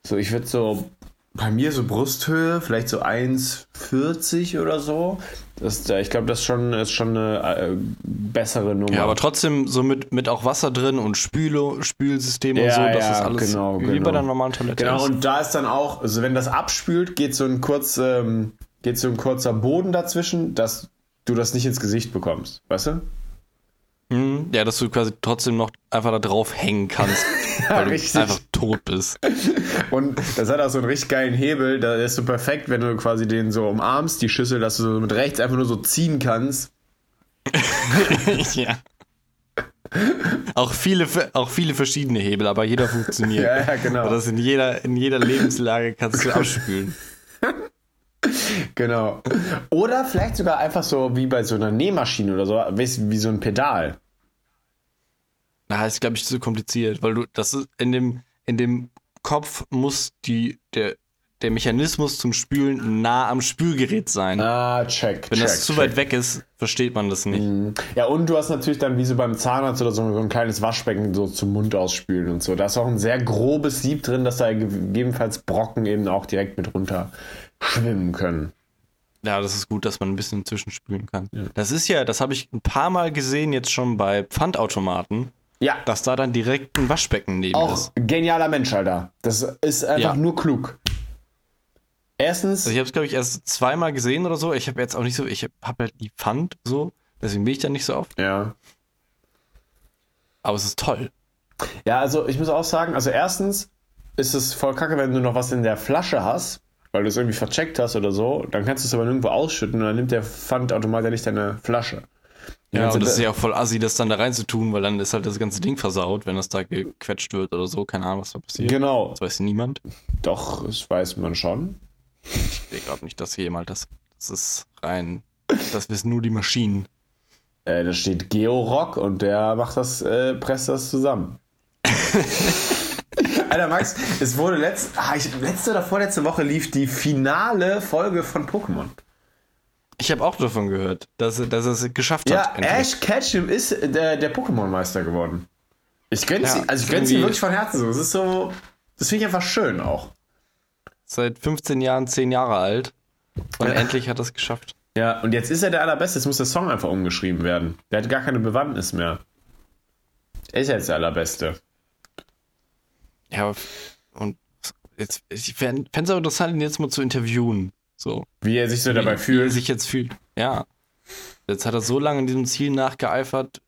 so ich würde so bei mir so Brusthöhe, vielleicht so 1,40 oder so. Das, ich glaube, das schon, ist schon eine äh, bessere Nummer. Ja, aber trotzdem so mit, mit auch Wasser drin und Spülo, Spülsystem ja, und so, das ja, ist alles genau, wie genau. bei der normalen Toilette. Genau, ist. und da ist dann auch, also wenn das abspült, geht so ein kurz, ähm, geht so ein kurzer Boden dazwischen, dass du das nicht ins Gesicht bekommst, weißt du? Mhm. Ja, dass du quasi trotzdem noch einfach da drauf hängen kannst, (laughs) ja, (laughs) weil richtig. du einfach tot bist. Und das hat auch so einen richtig geilen Hebel, da ist so perfekt, wenn du quasi den so umarmst, die Schüssel, dass du so mit rechts einfach nur so ziehen kannst. (laughs) ja. Auch viele, auch viele verschiedene Hebel, aber jeder funktioniert. ja, ja, genau. Das in jeder, in jeder Lebenslage kannst du abspülen. (laughs) genau. Oder vielleicht sogar einfach so wie bei so einer Nähmaschine oder so, wie so ein Pedal. Na, ist, glaube ich, zu kompliziert, weil du, das ist in dem, in dem Kopf muss die, der, der Mechanismus zum Spülen nah am Spülgerät sein. Ah, check. Wenn check, das zu check. weit weg ist, versteht man das nicht. Mhm. Ja, und du hast natürlich dann wie so beim Zahnarzt oder so, so ein kleines Waschbecken so zum Mund ausspülen und so. Da ist auch ein sehr grobes Sieb drin, dass da gegebenenfalls Brocken eben auch direkt mit runter schwimmen können. Ja, das ist gut, dass man ein bisschen zwischenspülen kann. Ja. Das ist ja, das habe ich ein paar Mal gesehen jetzt schon bei Pfandautomaten. Ja. Dass da dann direkt ein Waschbecken neben Auch ist. genialer Mensch, Alter. Das ist einfach ja. nur klug. Erstens. Also ich habe es, glaube ich, erst zweimal gesehen oder so. Ich habe jetzt auch nicht so, ich habe halt die Pfand so, deswegen bin ich da nicht so oft. Ja. Aber es ist toll. Ja, also ich muss auch sagen, also erstens ist es voll kacke, wenn du noch was in der Flasche hast, weil du es irgendwie vercheckt hast oder so, dann kannst du es aber nirgendwo ausschütten und dann nimmt der Pfandautomat ja nicht deine Flasche. Ja, und das ist ja auch voll assi, das dann da reinzutun, weil dann ist halt das ganze Ding versaut, wenn das da gequetscht wird oder so. Keine Ahnung, was da passiert. Genau. Das weiß niemand. Doch, das weiß man schon. Ich glaube nicht, dass jemand das. Das ist rein. Das wissen nur die Maschinen. Äh, da steht Georock und der macht das, äh, presst das zusammen. (laughs) Alter, Max, es wurde letzt, ah, ich, letzte oder vorletzte Woche lief die finale Folge von Pokémon. Ich habe auch davon gehört, dass, dass er es geschafft ja, hat. Ja, Ash Ketchum ist der, der Pokémon-Meister geworden. Ich gönn's ja, also ich gönn's ihm wirklich von Herzen so. Das ist so, das finde ich einfach schön auch. Seit 15 Jahren 10 Jahre alt und ja. endlich hat er es geschafft. Ja, und jetzt ist er der Allerbeste. Jetzt muss der Song einfach umgeschrieben werden. Der hat gar keine Bewandtnis mehr. Er ist jetzt der Allerbeste. Ja, und jetzt, ich fände es auch interessant, ihn jetzt mal zu interviewen. So. Wie er sich so wie, dabei fühlt. Wie er sich jetzt fühlt. Ja. Jetzt hat er so lange in diesem Ziel nachgeeifert.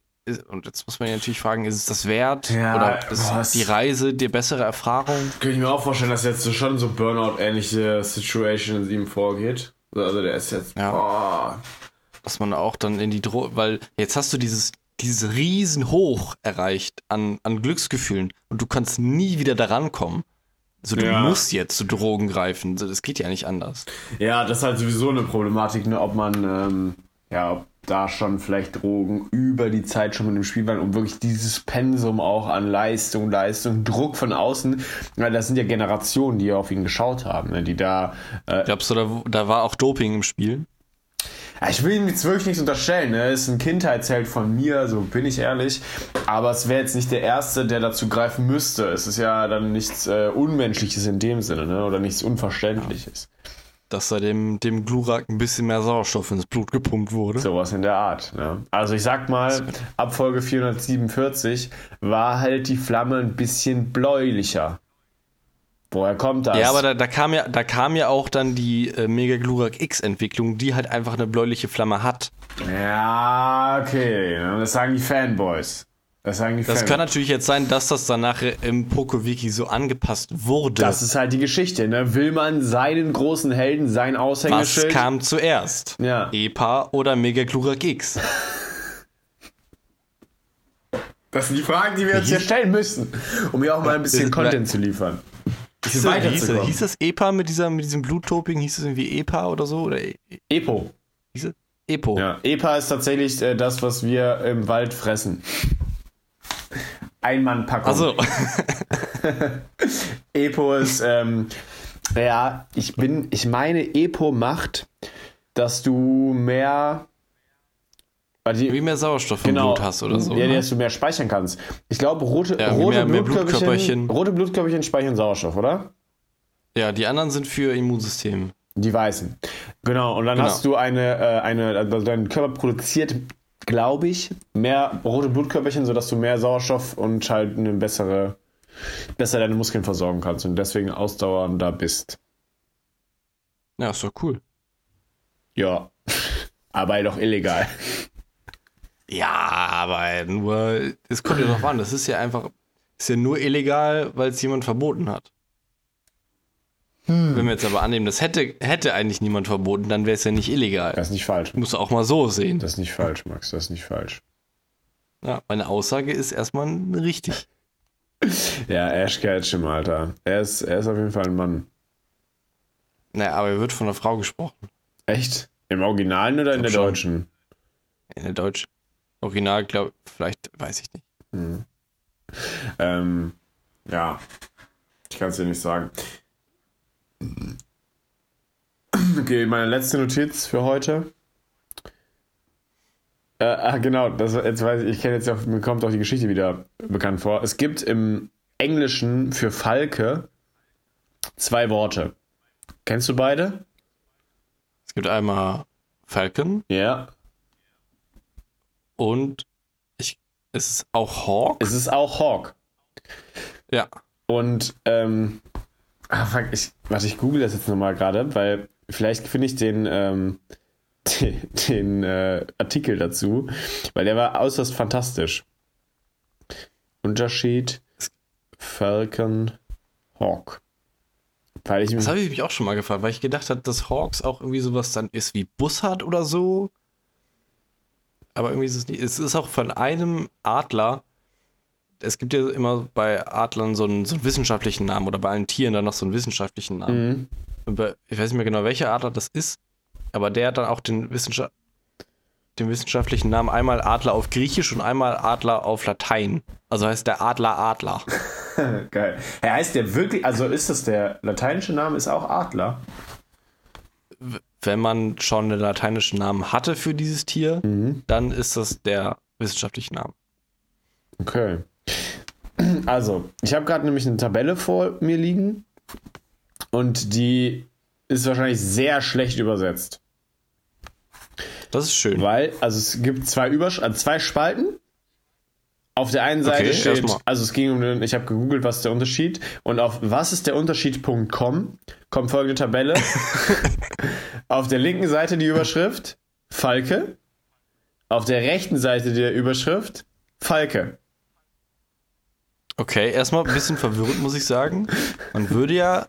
Und jetzt muss man natürlich fragen, ist es das wert? Ja, Oder ist was? die Reise die bessere Erfahrung? Könnte ich mir auch vorstellen, dass jetzt so schon so Burnout-ähnliche Situations ihm vorgeht. Also der ist jetzt. Ja. Boah. Dass man auch dann in die Droge. Weil jetzt hast du dieses, dieses Riesenhoch erreicht an, an Glücksgefühlen und du kannst nie wieder daran kommen. So, du ja. musst jetzt zu Drogen greifen. Das geht ja nicht anders. Ja, das ist halt sowieso eine Problematik, ne? ob man, ähm, ja, ob da schon vielleicht Drogen über die Zeit schon mit dem Spiel waren, um wirklich dieses Pensum auch an Leistung, Leistung, Druck von außen. Ja, das sind ja Generationen, die auf ihn geschaut haben, ne? die da. Äh, Glaubst du, da, da war auch Doping im Spiel? Ich will ihm jetzt wirklich nichts unterstellen. Ne? Ist ein Kindheitsheld von mir, so bin ich ehrlich. Aber es wäre jetzt nicht der Erste, der dazu greifen müsste. Es ist ja dann nichts äh, Unmenschliches in dem Sinne, ne? oder nichts Unverständliches. Dass da dem, dem Glurak ein bisschen mehr Sauerstoff ins Blut gepumpt wurde. Sowas in der Art. Ne? Also ich sag mal, ab Folge 447 war halt die Flamme ein bisschen bläulicher. Woher kommt das? Ja, aber da, da, kam, ja, da kam ja auch dann die äh, Mega Glurak X-Entwicklung, die halt einfach eine bläuliche Flamme hat. Ja, okay. Das sagen die Fanboys. Das, sagen die das kann natürlich jetzt sein, dass das dann nachher im PokoWiki so angepasst wurde. Das ist halt die Geschichte. Ne? Will man seinen großen Helden, sein Aushängeschild? Was kam zuerst? Ja. EPA oder Mega Glurak X? Das sind die Fragen, die wir uns hier stellen müssen, um hier auch mal ein bisschen Content zu liefern. Hieß, hieß, hieß das EPA mit, dieser, mit diesem Bluttoping? Hieß es irgendwie EPA oder so? Oder e Epo. Hieß es? Epo. Ja, EPA ist tatsächlich äh, das, was wir im Wald fressen. Einmannpackung. Also. (laughs) Epo ist, ähm, ja, ich bin, ich meine, Epo macht, dass du mehr die, wie mehr Sauerstoff im genau, Blut hast oder so. Ja, ne? dass du mehr speichern kannst. Ich glaube, rote, ja, rote, mehr, Blutkörperchen, mehr rote Blutkörperchen speichern Sauerstoff, oder? Ja, die anderen sind für Immunsystem. Die weißen. Genau, und dann genau. hast du eine, äh, eine, also dein Körper produziert, glaube ich, mehr rote Blutkörperchen, sodass du mehr Sauerstoff und halt eine bessere, besser deine Muskeln versorgen kannst und deswegen ausdauernder bist. Ja, ist doch cool. Ja, (laughs) aber auch illegal. Ja, aber nur, es kommt ja noch an, das ist ja einfach, ist ja nur illegal, weil es jemand verboten hat. Hm. Wenn wir jetzt aber annehmen, das hätte, hätte eigentlich niemand verboten, dann wäre es ja nicht illegal. Das ist nicht falsch. Muss auch mal so sehen. Das ist nicht falsch, Max, das ist nicht falsch. Ja, meine Aussage ist erstmal richtig. (laughs) ja, Ash Ketchum, Alter. Er ist, er ist auf jeden Fall ein Mann. Naja, aber er wird von einer Frau gesprochen. Echt? Im Originalen oder in der schon. deutschen? In der deutschen. Original, glaube vielleicht, weiß ich nicht. Hm. Ähm, ja, ich kann es dir nicht sagen. Okay, meine letzte Notiz für heute. Äh, ah, genau, das, jetzt weiß ich, ich kenne jetzt auch, mir kommt auch die Geschichte wieder bekannt vor. Es gibt im Englischen für Falke zwei Worte. Kennst du beide? Es gibt einmal Falcon. Ja. Und ich, ist es auch Hawk? Es ist auch Hawk. Ja. Und, ähm, ah, fuck, ich, warte, ich google das jetzt nochmal gerade, weil vielleicht finde ich den, ähm, (laughs) den, den äh, Artikel dazu, weil der war äußerst fantastisch. Unterschied Falcon Hawk. Weil ich das habe ich mich auch schon mal gefragt, weil ich gedacht habe, dass Hawks auch irgendwie sowas dann ist wie Bussard oder so aber irgendwie ist es nicht. Es ist auch von einem Adler. Es gibt ja immer bei Adlern so einen, so einen wissenschaftlichen Namen oder bei allen Tieren dann noch so einen wissenschaftlichen Namen. Mhm. Bei, ich weiß nicht mehr genau, welcher Adler das ist, aber der hat dann auch den Wissenschaft den wissenschaftlichen Namen einmal Adler auf Griechisch und einmal Adler auf Latein. Also heißt der Adler Adler. (laughs) Geil. Er heißt der wirklich, also ist das der lateinische Name, ist auch Adler? Wenn man schon einen lateinischen Namen hatte für dieses Tier, mhm. dann ist das der wissenschaftliche Name. Okay. Also, ich habe gerade nämlich eine Tabelle vor mir liegen und die ist wahrscheinlich sehr schlecht übersetzt. Das ist schön. Weil, also es gibt zwei, Übersch also zwei Spalten. Auf der einen Seite okay, steht, also es ging um den, ich habe gegoogelt, was ist der Unterschied und auf was ist der Unterschied.com kommt folgende Tabelle. (laughs) auf der linken Seite die Überschrift Falke, auf der rechten Seite der Überschrift Falke. Okay, erstmal ein bisschen verwirrend, muss ich sagen. Man würde ja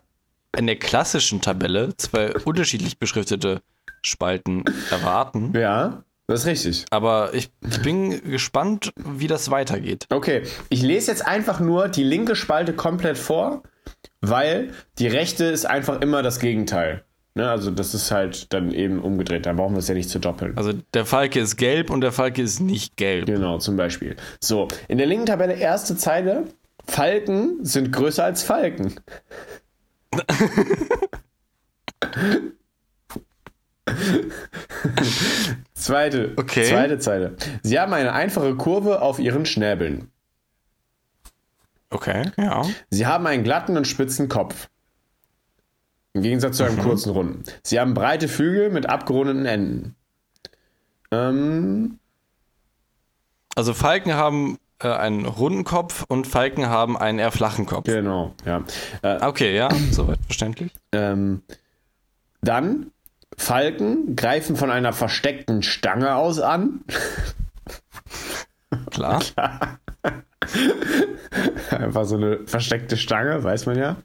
in der klassischen Tabelle zwei unterschiedlich beschriftete Spalten erwarten. Ja, das ist richtig. Aber ich, ich bin gespannt, wie das weitergeht. Okay, ich lese jetzt einfach nur die linke Spalte komplett vor, weil die rechte ist einfach immer das Gegenteil. Ne, also das ist halt dann eben umgedreht, da brauchen wir es ja nicht zu doppeln. Also der Falke ist gelb und der Falke ist nicht gelb. Genau, zum Beispiel. So, in der linken Tabelle erste Zeile, Falken sind größer als Falken. (laughs) zweite, okay. zweite Zeile. Sie haben eine einfache Kurve auf ihren Schnäbeln. Okay, ja. Sie haben einen glatten und spitzen Kopf. Im Gegensatz zu einem mhm. kurzen Runden. Sie haben breite Flügel mit abgerundeten Enden. Ähm, also Falken haben äh, einen runden Kopf und Falken haben einen eher flachen Kopf. Genau, ja. Äh, okay, ja, soweit verständlich. Ähm, dann Falken greifen von einer versteckten Stange aus an. (laughs) Klar. (laughs) Klar. Einfach so eine versteckte Stange, weiß man ja.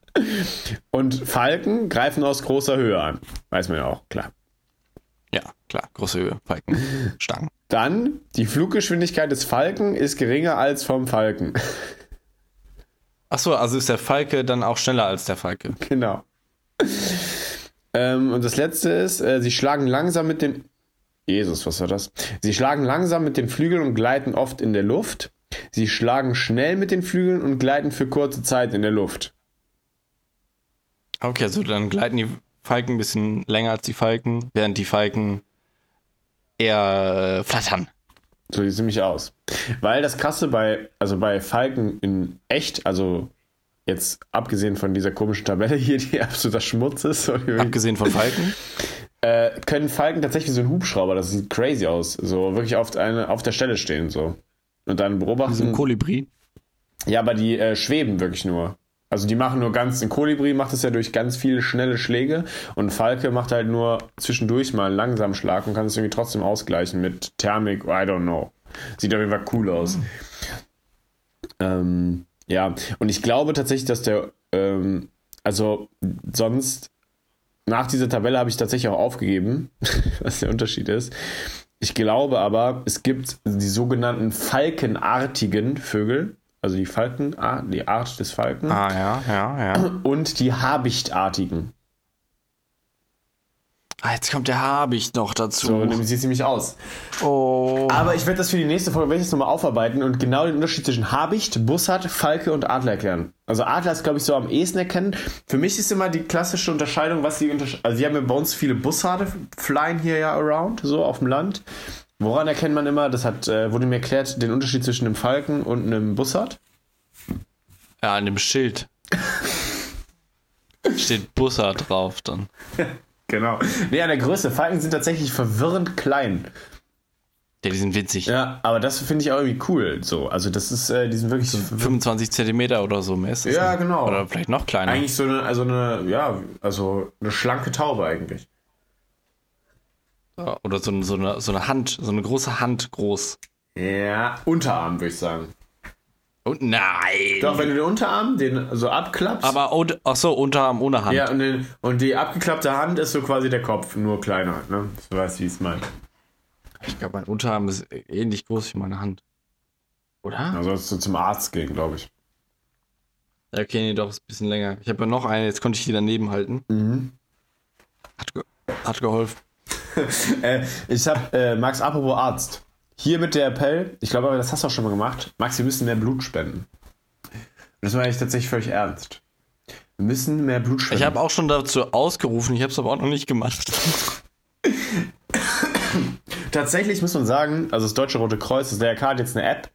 Und Falken greifen aus großer Höhe an. Weiß man ja auch, klar. Ja, klar, große Höhe, Falken, Stangen. Dann, die Fluggeschwindigkeit des Falken ist geringer als vom Falken. Achso, also ist der Falke dann auch schneller als der Falke. Genau. Ähm, und das letzte ist, äh, sie schlagen langsam mit den. Jesus, was war das? Sie schlagen langsam mit den Flügeln und gleiten oft in der Luft. Sie schlagen schnell mit den Flügeln und gleiten für kurze Zeit in der Luft. Okay, also dann gleiten die Falken ein bisschen länger als die Falken, während die Falken eher äh, flattern. So sieht es nämlich aus. Weil das Krasse bei, also bei Falken in echt, also jetzt abgesehen von dieser komischen Tabelle hier, die (laughs) absoluter Schmutz ist. Abgesehen von Falken? (laughs) Äh, können Falken tatsächlich so ein Hubschrauber, das sieht crazy aus, so wirklich auf, eine, auf der Stelle stehen so. Und dann beobachten. So ein Kolibri? Ja, aber die äh, schweben wirklich nur. Also die machen nur ganz, ein Kolibri macht es ja durch ganz viele schnelle Schläge und Falke macht halt nur zwischendurch mal einen langsamen Schlag und kann es irgendwie trotzdem ausgleichen mit Thermik, I don't know. Sieht auf jeden Fall cool aus. Mhm. Ähm, ja, und ich glaube tatsächlich, dass der, ähm, also sonst, nach dieser Tabelle habe ich tatsächlich auch aufgegeben, (laughs) was der Unterschied ist. Ich glaube aber, es gibt die sogenannten falkenartigen Vögel, also die Falken, die Art des Falken. Ah, ja, ja, ja. Und die Habichtartigen. Ah, jetzt kommt der Habicht noch dazu. So, dann sieht es nämlich aus. Oh. Aber ich werde das für die nächste Folge werde ich nochmal aufarbeiten und genau den Unterschied zwischen Habicht, Bussard, Falke und Adler erklären. Also Adler ist, glaube ich, so am ehesten erkennen. Für mich ist immer die klassische Unterscheidung, was die unterscheiden. Also wir haben ja bei uns viele Bussarde flyen hier ja around, so auf dem Land. Woran erkennt man immer, das hat, äh, wurde mir erklärt, den Unterschied zwischen einem Falken und einem Bussard? Ja, an dem Schild. (laughs) Steht Bussard drauf dann. (laughs) Genau. Nee, an der Größe. Falken sind tatsächlich verwirrend klein. Ja, die sind winzig. Ja, aber das finde ich auch irgendwie cool. So, also das ist, äh, die sind wirklich so 25 Zentimeter oder so mehr ist das. Ja, genau. Oder vielleicht noch kleiner. Eigentlich so eine, also eine, ja, also eine schlanke Taube eigentlich. Ja, oder so, so, eine, so eine Hand, so eine große Hand groß. Ja, Unterarm würde ich sagen. Und oh, nein. Doch, wenn du den Unterarm den so abklappst. Aber ach so, Unterarm ohne Hand. Ja, und, den, und die abgeklappte Hand ist so quasi der Kopf, nur kleiner. Ne? Du weißt, wie ich es meine. Ich glaube, mein Unterarm ist ähnlich groß wie meine Hand. Oder? Also sollst du zum Arzt gehen, glaube ich. Okay, nee, doch, ist ein bisschen länger. Ich habe ja noch eine, jetzt konnte ich die daneben halten. Mhm. Hat, ge hat geholfen. (laughs) äh, ich hab, äh, Max, apropos Arzt. Hier mit der Appell, ich glaube, das hast du auch schon mal gemacht. Max, wir müssen mehr Blut spenden. Das meine ich tatsächlich völlig ernst. Wir müssen mehr Blut spenden. Ich habe auch schon dazu ausgerufen, ich habe es aber auch noch nicht gemacht. (laughs) Tatsächlich muss man sagen, also das Deutsche Rote Kreuz, das DRK hat jetzt eine App,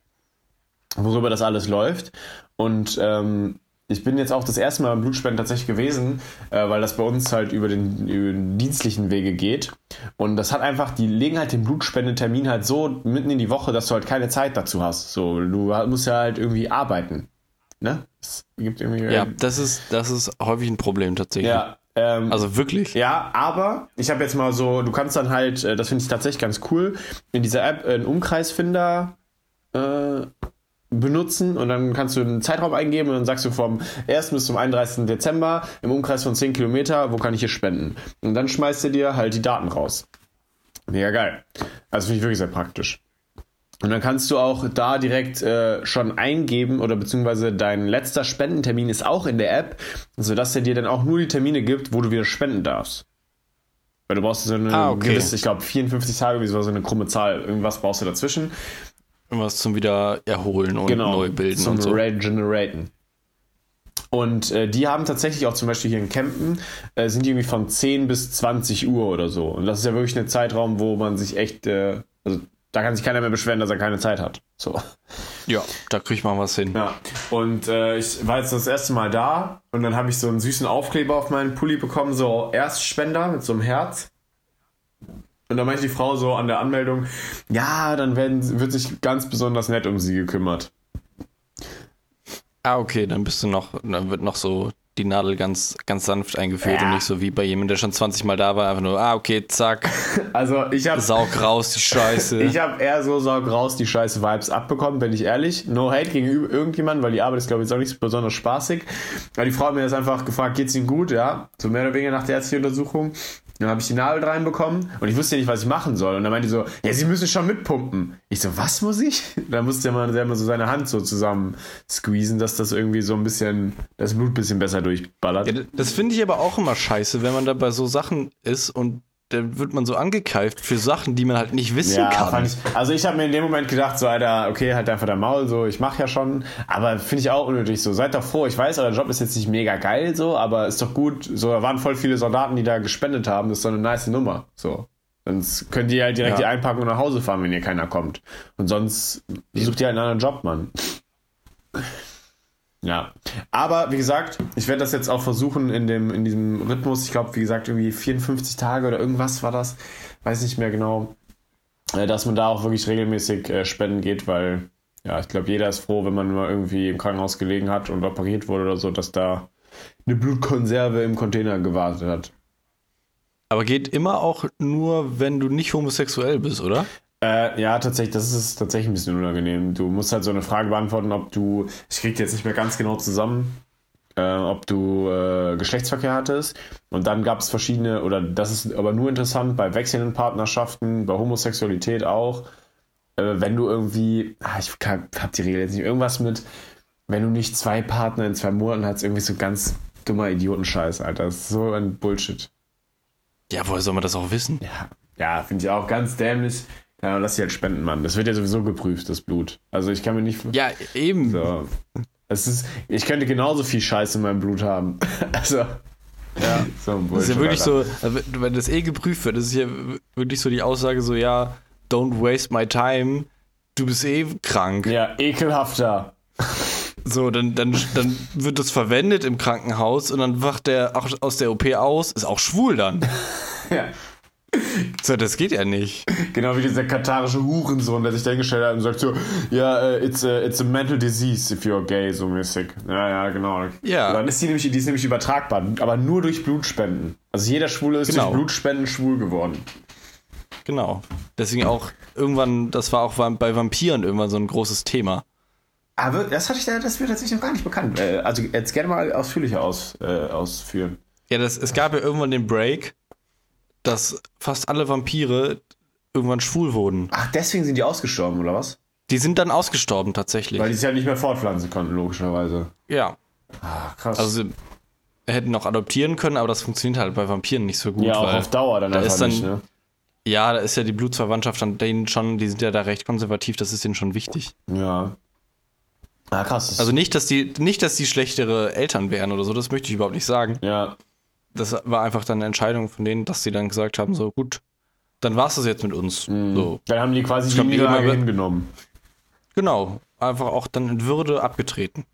worüber das alles läuft. Und ähm, ich bin jetzt auch das erste Mal beim Blutspenden tatsächlich gewesen, äh, weil das bei uns halt über den, über den, dienstlichen Wege geht. Und das hat einfach, die legen halt den Blutspendetermin halt so mitten in die Woche, dass du halt keine Zeit dazu hast. So, du musst ja halt irgendwie arbeiten. Ne? Es gibt irgendwie. Ja, das ist, das ist häufig ein Problem tatsächlich. Ja. Ähm, also wirklich? Ja, aber ich habe jetzt mal so, du kannst dann halt, äh, das finde ich tatsächlich ganz cool, in dieser App einen Umkreisfinder äh, benutzen und dann kannst du einen Zeitraum eingeben und dann sagst du vom 1. bis zum 31. Dezember im Umkreis von 10 Kilometer, wo kann ich hier spenden? Und dann schmeißt er dir halt die Daten raus. Mega geil. Also finde ich wirklich sehr praktisch. Und dann kannst du auch da direkt äh, schon eingeben oder beziehungsweise dein letzter Spendentermin ist auch in der App, sodass er dir dann auch nur die Termine gibt, wo du wieder spenden darfst. Weil du brauchst so eine ah, okay. gewisse, ich glaube 54 Tage, wie so eine krumme Zahl, irgendwas brauchst du dazwischen. Irgendwas zum wieder erholen und genau, neu bilden zum und so. Regeneraten. Und äh, die haben tatsächlich auch zum Beispiel hier in Campen, äh, sind die irgendwie von 10 bis 20 Uhr oder so. Und das ist ja wirklich ein Zeitraum, wo man sich echt, äh, also da kann sich keiner mehr beschweren, dass er keine Zeit hat. So. Ja, da kriegt man was hin. Ja. Und äh, ich war jetzt das erste Mal da und dann habe ich so einen süßen Aufkleber auf meinen Pulli bekommen, so Erstspender mit so einem Herz. Und da meinte die Frau so an der Anmeldung, ja, dann werden, wird sich ganz besonders nett um sie gekümmert. Ah, okay, dann bist du noch, dann wird noch so die Nadel ganz, ganz sanft eingeführt ja. und nicht so wie bei jemandem, der schon 20 Mal da war, einfach nur, ah, okay, zack. (laughs) Also ich habe Saug raus die Scheiße. (laughs) ich habe eher so Saug raus die Scheiße Vibes abbekommen, bin ich ehrlich. No hate gegenüber irgendjemandem, weil die Arbeit ist, glaube ich, auch nicht besonders spaßig. Aber die Frau hat mir jetzt einfach gefragt, geht's Ihnen gut? Ja, so mehr oder weniger nach der ärztlichen Untersuchung. Dann habe ich die Nadel reinbekommen und ich wusste ja nicht, was ich machen soll. Und dann meinte die so, ja, Sie müssen schon mitpumpen. Ich so, was muss ich? (laughs) Da musste man selber so seine Hand so zusammen squeezen, dass das irgendwie so ein bisschen, das Blut ein bisschen besser durchballert. Ja, das finde ich aber auch immer scheiße, wenn man da bei so Sachen ist und dann wird man so angekeift für Sachen, die man halt nicht wissen ja, kann. Ich, also ich habe mir in dem Moment gedacht, so Alter, okay, halt einfach der Maul, so ich mache ja schon, aber finde ich auch unnötig so. Seid doch froh, ich weiß, euer Job ist jetzt nicht mega geil so, aber ist doch gut. So, da waren voll viele Soldaten, die da gespendet haben, das ist doch eine nice Nummer. So. Sonst könnt ihr halt direkt ja. die einpacken und nach Hause fahren, wenn ihr keiner kommt. Und sonst sucht ihr halt einen anderen Job, Mann. Ja, aber wie gesagt, ich werde das jetzt auch versuchen in, dem, in diesem Rhythmus. Ich glaube, wie gesagt, irgendwie 54 Tage oder irgendwas war das. Weiß nicht mehr genau. Äh, dass man da auch wirklich regelmäßig äh, spenden geht, weil ja, ich glaube, jeder ist froh, wenn man mal irgendwie im Krankenhaus gelegen hat und operiert wurde oder so, dass da eine Blutkonserve im Container gewartet hat. Aber geht immer auch nur, wenn du nicht homosexuell bist, oder? Äh, ja, tatsächlich, das ist tatsächlich ein bisschen unangenehm. Du musst halt so eine Frage beantworten, ob du, ich krieg jetzt nicht mehr ganz genau zusammen, äh, ob du äh, Geschlechtsverkehr hattest. Und dann gab es verschiedene, oder das ist aber nur interessant bei wechselnden Partnerschaften, bei Homosexualität auch. Äh, wenn du irgendwie, ah, ich hab die Regel jetzt nicht, irgendwas mit, wenn du nicht zwei Partner in zwei Monaten hast, irgendwie so ganz dummer Idiotenscheiß, Alter. Das ist so ein Bullshit. Ja, woher soll man das auch wissen? Ja, ja finde ich auch ganz dämlich. Ja, lass sie halt spenden, Mann. Das wird ja sowieso geprüft, das Blut. Also ich kann mir nicht. Ja, eben. So. Es ist, ich könnte genauso viel Scheiße in meinem Blut haben. (laughs) also. Ja, so ein Das ist ja wirklich Alter. so, also wenn das eh geprüft wird, das ist ja wirklich so die Aussage so, ja, don't waste my time, du bist eh krank. Ja, ekelhafter. So, dann, dann, dann wird das verwendet im Krankenhaus und dann wacht der aus der OP aus, ist auch schwul dann. (laughs) ja. So, das geht ja nicht. Genau wie dieser katarische Hurensohn, der sich da hingestellt hat und sagt so, ja, uh, it's, a, it's a mental disease if you're gay, so mäßig. Ja, ja, genau. Ja. dann ist die nämlich, die ist nämlich übertragbar, aber nur durch Blutspenden. Also jeder Schwule ist genau. durch Blutspenden schwul geworden. Genau. Deswegen auch irgendwann, das war auch bei Vampiren irgendwann so ein großes Thema. Aber das hatte ich da, das wird tatsächlich noch gar nicht bekannt. Äh, also jetzt gerne mal ausführlicher aus, äh, ausführen. Ja, das, es gab ja irgendwann den Break dass fast alle Vampire irgendwann schwul wurden. Ach, deswegen sind die ausgestorben, oder was? Die sind dann ausgestorben, tatsächlich. Weil die sich ja nicht mehr fortpflanzen konnten, logischerweise. Ja. Ah, krass. Also, sie hätten noch adoptieren können, aber das funktioniert halt bei Vampiren nicht so gut. Ja, auch auf Dauer dann da einfach ist dann, nicht, ne? Ja, da ist ja die Blutsverwandtschaft an denen schon, die sind ja da recht konservativ, das ist denen schon wichtig. Ja. Ah, krass. Also nicht, dass die, nicht, dass die schlechtere Eltern wären oder so, das möchte ich überhaupt nicht sagen. Ja. Das war einfach dann eine Entscheidung von denen, dass sie dann gesagt haben: so gut, dann war es das jetzt mit uns. Mhm. So. Dann haben die quasi ich die Niederlage hingenommen. Genau. Einfach auch dann in Würde abgetreten.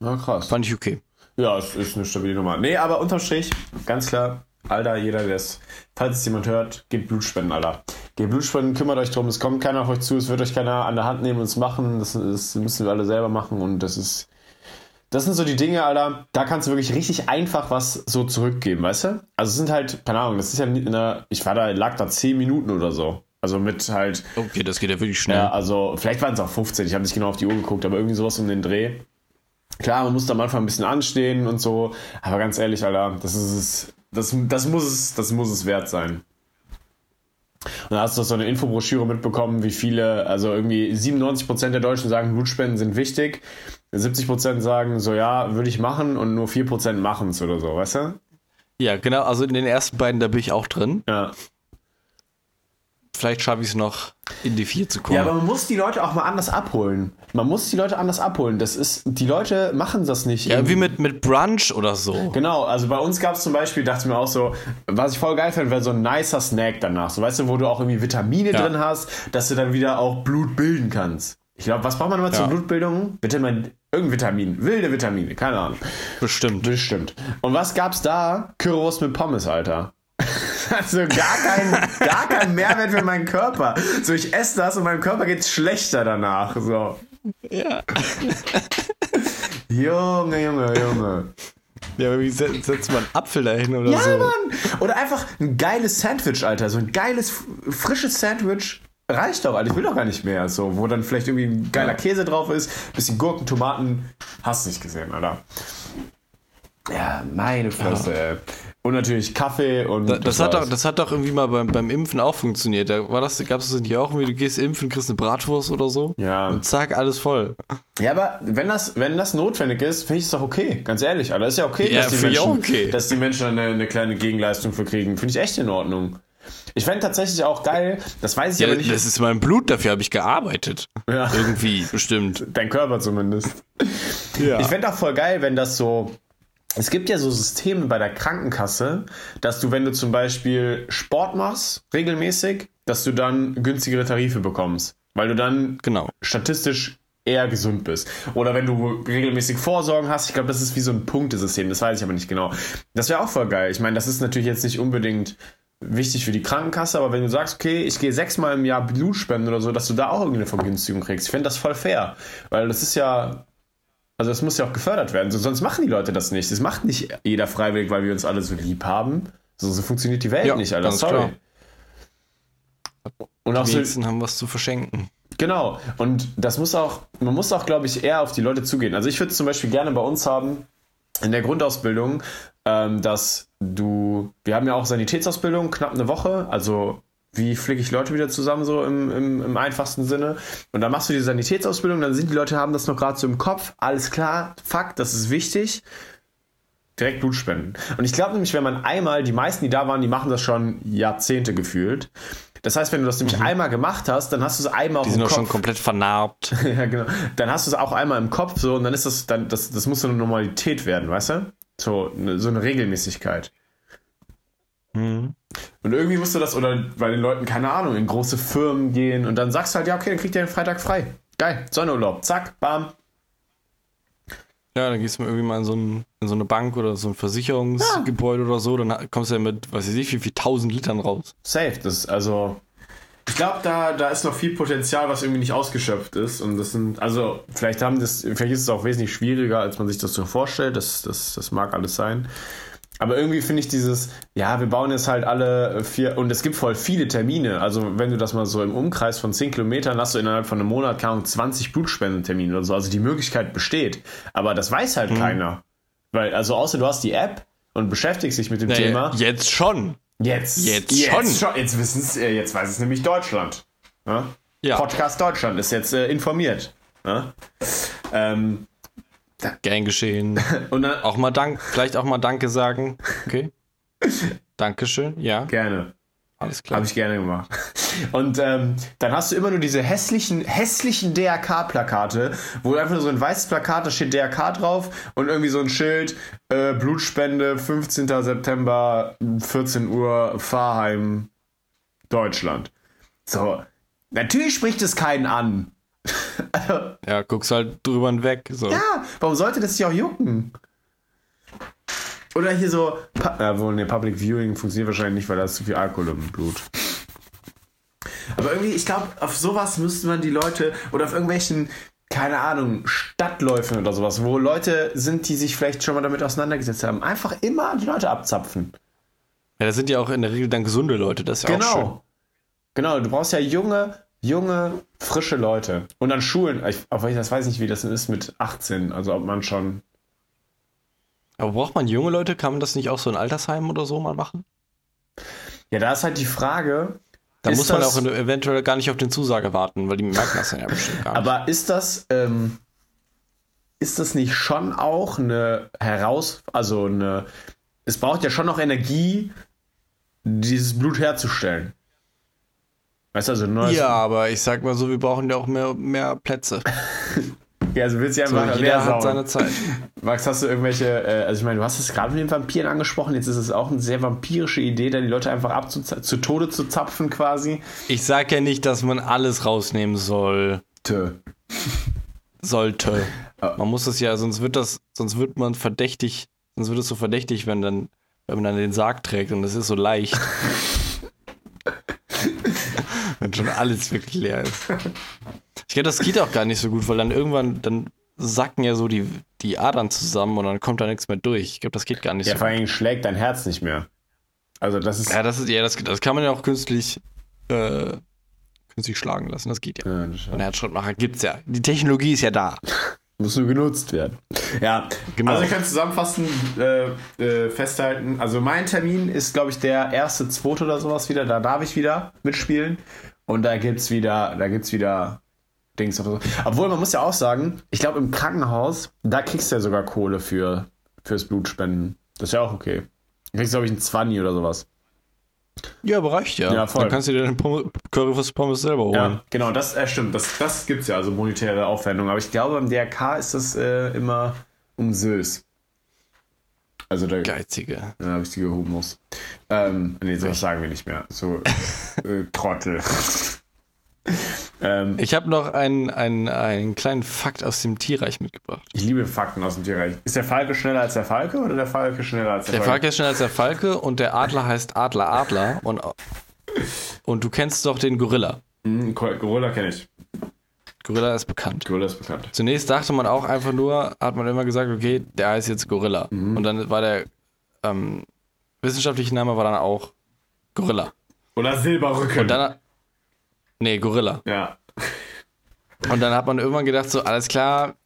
Na krass. Fand ich okay. Ja, es ist eine stabile Nummer. Nee, aber unterm Strich, ganz klar, Alter, jeder, der es, falls es jemand hört, geht Blutspenden, Alter. Geht Blutspenden, kümmert euch drum, es kommt keiner auf euch zu, es wird euch keiner an der Hand nehmen und es machen. Das, das müssen wir alle selber machen und das ist. Das sind so die Dinge, Alter, da kannst du wirklich richtig einfach was so zurückgeben, weißt du? Also es sind halt, keine Ahnung, das ist ja in der, ich war da, lag da 10 Minuten oder so. Also mit halt. Okay, das geht ja wirklich schnell. Ja, also vielleicht waren es auch 15, ich habe nicht genau auf die Uhr geguckt, aber irgendwie sowas um den Dreh. Klar, man muss da am Anfang ein bisschen anstehen und so, aber ganz ehrlich, Alter, das ist es, das, das muss es, das muss es wert sein. Und da hast du so eine Infobroschüre mitbekommen, wie viele, also irgendwie 97% der Deutschen sagen, Blutspenden sind wichtig. 70% sagen, so ja, würde ich machen und nur 4% machen es oder so, weißt du? Ja, genau, also in den ersten beiden, da bin ich auch drin. Ja vielleicht schaffe ich es noch in die vier zu kommen. Ja, aber man muss die Leute auch mal anders abholen. Man muss die Leute anders abholen. Das ist, die Leute machen das nicht. Ja, wie mit, mit Brunch oder so. Genau, also bei uns gab es zum Beispiel, dachte ich mir auch so, was ich voll geil fand, wäre so ein nicer Snack danach. So, weißt du, wo du auch irgendwie Vitamine ja. drin hast, dass du dann wieder auch Blut bilden kannst. Ich glaube, was braucht man immer ja. zur Blutbildung? Vitamin, irgendein Vitamin, wilde Vitamine, keine Ahnung. Bestimmt. Bestimmt. Und was gab's da? Currywurst mit Pommes, Alter. (laughs) Also gar kein, gar kein Mehrwert für meinen Körper. So, ich esse das und meinem Körper geht's schlechter danach. So. Ja. (laughs) Junge, Junge, Junge. Ja, aber wie setzt man Apfel dahin oder ja, so? Ja, Mann. Oder einfach ein geiles Sandwich, Alter. So ein geiles, frisches Sandwich. Reicht doch, Alter. Ich will doch gar nicht mehr. So, wo dann vielleicht irgendwie ein geiler Käse drauf ist, bisschen Gurken, Tomaten. Hast du nicht gesehen, Alter. Ja, meine Fresse. Ja. Und natürlich Kaffee und. Da, das, hat doch, das hat doch irgendwie mal beim, beim Impfen auch funktioniert. Da war das, gab es das nicht auch irgendwie, du gehst impfen, kriegst eine Bratwurst oder so? Ja. Und zack, alles voll. Ja, aber wenn das, wenn das notwendig ist, finde ich es doch okay. Ganz ehrlich. Aber das ist ja okay, ja, dass, die Menschen, okay. dass die Menschen eine, eine kleine Gegenleistung für kriegen. Finde ich echt in Ordnung. Ich fände tatsächlich auch geil, das weiß ich ja, aber nicht. Das ist mein Blut, dafür habe ich gearbeitet. Ja. Irgendwie, bestimmt. (laughs) Dein Körper zumindest. Ja. Ich fände auch voll geil, wenn das so es gibt ja so Systeme bei der Krankenkasse, dass du, wenn du zum Beispiel Sport machst, regelmäßig, dass du dann günstigere Tarife bekommst. Weil du dann genau. statistisch eher gesund bist. Oder wenn du regelmäßig Vorsorgen hast, ich glaube, das ist wie so ein Punktesystem, das weiß ich aber nicht genau. Das wäre auch voll geil. Ich meine, das ist natürlich jetzt nicht unbedingt wichtig für die Krankenkasse, aber wenn du sagst, okay, ich gehe sechsmal im Jahr Blut spenden oder so, dass du da auch irgendeine Vergünstigung kriegst, ich fände das voll fair. Weil das ist ja also das muss ja auch gefördert werden. So, sonst machen die Leute das nicht. Das macht nicht jeder freiwillig, weil wir uns alle so lieb haben. So, so funktioniert die Welt ja, nicht, Alter. Sorry. Klar. Und auch die so, haben was zu verschenken. Genau. Und das muss auch, man muss auch, glaube ich, eher auf die Leute zugehen. Also ich würde es zum Beispiel gerne bei uns haben, in der Grundausbildung, ähm, dass du, wir haben ja auch Sanitätsausbildung, knapp eine Woche, also wie flicke ich Leute wieder zusammen, so im, im, im, einfachsten Sinne. Und dann machst du die Sanitätsausbildung, dann sind die Leute, haben das noch gerade so im Kopf, alles klar, Fakt, das ist wichtig. Direkt Blut spenden. Und ich glaube nämlich, wenn man einmal, die meisten, die da waren, die machen das schon Jahrzehnte gefühlt. Das heißt, wenn du das nämlich mhm. einmal gemacht hast, dann hast du es einmal Kopf. Die sind auch schon komplett vernarbt. (laughs) ja, genau. Dann hast du es auch einmal im Kopf so und dann ist das, dann, das, das muss so eine Normalität werden, weißt du? So, so eine Regelmäßigkeit. Mhm. Und irgendwie musst du das, oder bei den Leuten, keine Ahnung, in große Firmen gehen und dann sagst du halt, ja, okay, dann kriegt ihr den Freitag frei. Geil, Sonnenurlaub, zack, bam. Ja, dann gehst du irgendwie mal in so, ein, in so eine Bank oder so ein Versicherungsgebäude ja. oder so, dann kommst du ja mit, weiß ich nicht, wie viel tausend Litern raus. Safe, das ist also. Ich glaube, da, da ist noch viel Potenzial, was irgendwie nicht ausgeschöpft ist. Und das sind, also, vielleicht haben das, vielleicht ist es auch wesentlich schwieriger, als man sich das so vorstellt. Das, das, das mag alles sein. Aber irgendwie finde ich dieses, ja, wir bauen jetzt halt alle vier, und es gibt voll viele Termine. Also, wenn du das mal so im Umkreis von 10 Kilometern hast du innerhalb von einem Monat, keine 20 Blutspendentermine oder so. Also, die Möglichkeit besteht. Aber das weiß halt hm. keiner. Weil, also, außer du hast die App und beschäftigst dich mit dem naja, Thema. Jetzt schon. Jetzt. Jetzt, jetzt schon. schon. Jetzt wissen es, äh, jetzt weiß es nämlich Deutschland. Ja? ja. Podcast Deutschland ist jetzt äh, informiert. Ja? Ähm, Gern geschehen. (laughs) Und dann, auch mal Dank, vielleicht auch mal Danke sagen. Okay. (laughs) Dankeschön, ja. Gerne. Alles klar. Habe ich gerne gemacht. Und ähm, dann hast du immer nur diese hässlichen, hässlichen DRK-Plakate, wo einfach nur so ein weißes Plakat, da steht DRK drauf und irgendwie so ein Schild, äh, Blutspende, 15. September, 14 Uhr, Fahrheim, Deutschland. So, natürlich spricht es keinen an. (laughs) ja, guckst halt drüber hinweg. So. Ja, warum sollte das sich auch jucken? Oder hier so, ja, wohl, ne, Public Viewing funktioniert wahrscheinlich nicht, weil da ist zu viel Alkohol im Blut. Aber irgendwie, ich glaube, auf sowas müsste man die Leute oder auf irgendwelchen, keine Ahnung, Stadtläufen oder sowas, wo Leute sind, die sich vielleicht schon mal damit auseinandergesetzt haben, einfach immer die Leute abzapfen. Ja, das sind ja auch in der Regel dann gesunde Leute, das ist ja genau. auch schön. Genau, du brauchst ja junge, junge, frische Leute. Und an Schulen, ich, aber ich das weiß nicht, wie das ist mit 18, also ob man schon aber braucht man junge Leute? Kann man das nicht auch so in Altersheimen oder so mal machen? Ja, da ist halt die Frage. Da muss man auch eventuell gar nicht auf den Zusage warten, weil die merken das ja bestimmt gar nicht. Aber ist das, ähm, ist das nicht schon auch eine Heraus, also eine, es braucht ja schon noch Energie, dieses Blut herzustellen. Weißt du, also neues Ja, aber ich sag mal so, wir brauchen ja auch mehr, mehr Plätze. (laughs) Ja, also willst du ja so, einfach jeder hat seine Zeit. Max, hast du irgendwelche, äh, also ich meine, du hast es gerade mit den Vampiren angesprochen, jetzt ist es auch eine sehr vampirische Idee, da die Leute einfach ab zu, Tode zu zapfen quasi. Ich sag ja nicht, dass man alles rausnehmen soll. Tö. Sollte. Oh. Man muss es ja, sonst wird das, sonst wird man verdächtig, sonst wird es so verdächtig, wenn dann, wenn man dann den Sarg trägt und das ist so leicht. (laughs) wenn schon alles wirklich leer ist. Ich glaube, das geht auch gar nicht so gut, weil dann irgendwann, dann sacken ja so die, die Adern zusammen und dann kommt da nichts mehr durch. Ich glaube, das geht gar nicht ja, so. Ja, vor allem schlägt dein Herz nicht mehr. Also das ist. Ja, das ist, ja, das, das kann man ja auch künstlich, äh, künstlich schlagen lassen. Das geht ja. ja das Ein Herzschrittmacher gibt's ja. Die Technologie ist ja da. (laughs) Muss nur genutzt werden. Ja, genau. Also ich kann zusammenfassen, äh, äh, festhalten. Also mein Termin ist, glaube ich, der erste, zweite oder sowas wieder. Da darf ich wieder mitspielen. Und da gibt's wieder, da gibt's wieder Dings oder so. Obwohl, man muss ja auch sagen, ich glaube, im Krankenhaus, da kriegst du ja sogar Kohle für, fürs Blutspenden. Das ist ja auch okay. Du kriegst, glaube ich, einen 20 oder sowas. Ja, aber reicht ja. ja voll. Dann kannst du dir den Currywurst Pommes selber holen. Ja, genau, das äh, stimmt. Das, das gibt es ja, also monetäre Aufwendung. Aber ich glaube, beim DRK ist das äh, immer um Süß. Also der Geizige. Ja, richtige Humus. Ähm, nee, sowas sagen wir nicht mehr. So äh, Trottel. Ähm, ich habe noch einen, einen, einen kleinen Fakt aus dem Tierreich mitgebracht. Ich liebe Fakten aus dem Tierreich. Ist der Falke schneller als der Falke oder der Falke schneller als der, der Falke? Der Falke ist schneller als der Falke und der Adler heißt Adler Adler. Und, und du kennst doch den Gorilla. Mhm, Gorilla kenne ich. Gorilla ist bekannt. Gorilla ist bekannt. Zunächst dachte man auch einfach nur, hat man immer gesagt, okay, der heißt jetzt Gorilla. Mhm. Und dann war der ähm, wissenschaftliche Name war dann auch Gorilla. Oder Silberrücken. Und dann, Nee, Gorilla. Ja. Und dann hat man irgendwann gedacht, so, alles klar,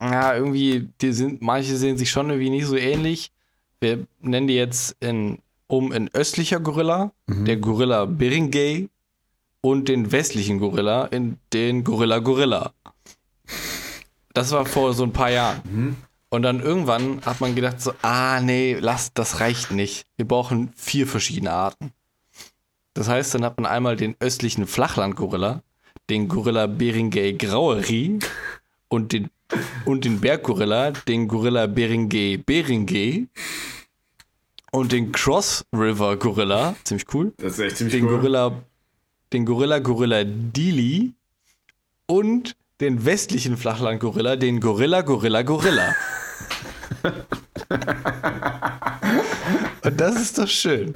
ja, irgendwie, die sind, manche sehen sich schon irgendwie nicht so ähnlich. Wir nennen die jetzt in, um in östlicher Gorilla, mhm. der Gorilla Beringay und den westlichen Gorilla in den Gorilla Gorilla. Das war vor so ein paar Jahren. Mhm. Und dann irgendwann hat man gedacht so, ah nee, lass, das reicht nicht. Wir brauchen vier verschiedene Arten. Das heißt, dann hat man einmal den östlichen Flachland-Gorilla, den Gorilla Beringay Grauerie und den, und den Berggorilla, den Gorilla Beringay Beringay und den Cross River Gorilla, ziemlich cool. Das ist echt ziemlich den cool. Gorilla, den Gorilla Gorilla Dili und den westlichen Flachland Gorilla, den Gorilla Gorilla Gorilla. (laughs) und das ist doch schön.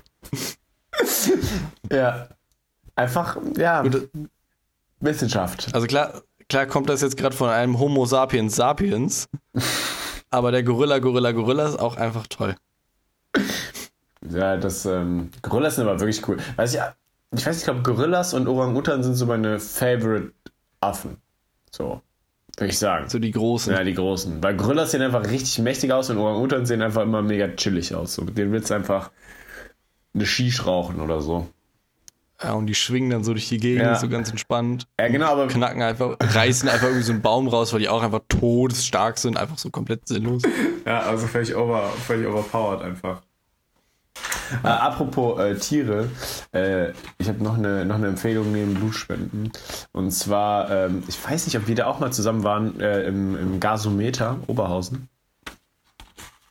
Ja. Einfach, ja. Gut. Wissenschaft. Also klar, klar kommt das jetzt gerade von einem Homo sapiens sapiens. (laughs) aber der Gorilla, Gorilla, Gorilla ist auch einfach toll. Ja, das ähm, Gorillas sind aber wirklich cool. Weiß ich, ich weiß, ich glaube, Gorillas und Orang-Utan sind so meine Favorite Affen. So, würde ich sagen. So die großen. Ja, die großen. Weil Gorillas sehen einfach richtig mächtig aus und Orang-Utan sehen einfach immer mega chillig aus. So, mit denen willst du einfach eine Shish rauchen oder so. Ja, und die schwingen dann so durch die Gegend, ja. so ganz entspannt. Ja, genau, aber. Knacken einfach, reißen einfach irgendwie so einen Baum raus, weil die auch einfach todesstark sind, einfach so komplett sinnlos. Ja, also völlig, over, völlig overpowered einfach. Äh, apropos äh, Tiere, äh, ich habe noch eine, noch eine Empfehlung neben Blutspenden. Und zwar, ähm, ich weiß nicht, ob wir da auch mal zusammen waren äh, im, im Gasometer Oberhausen.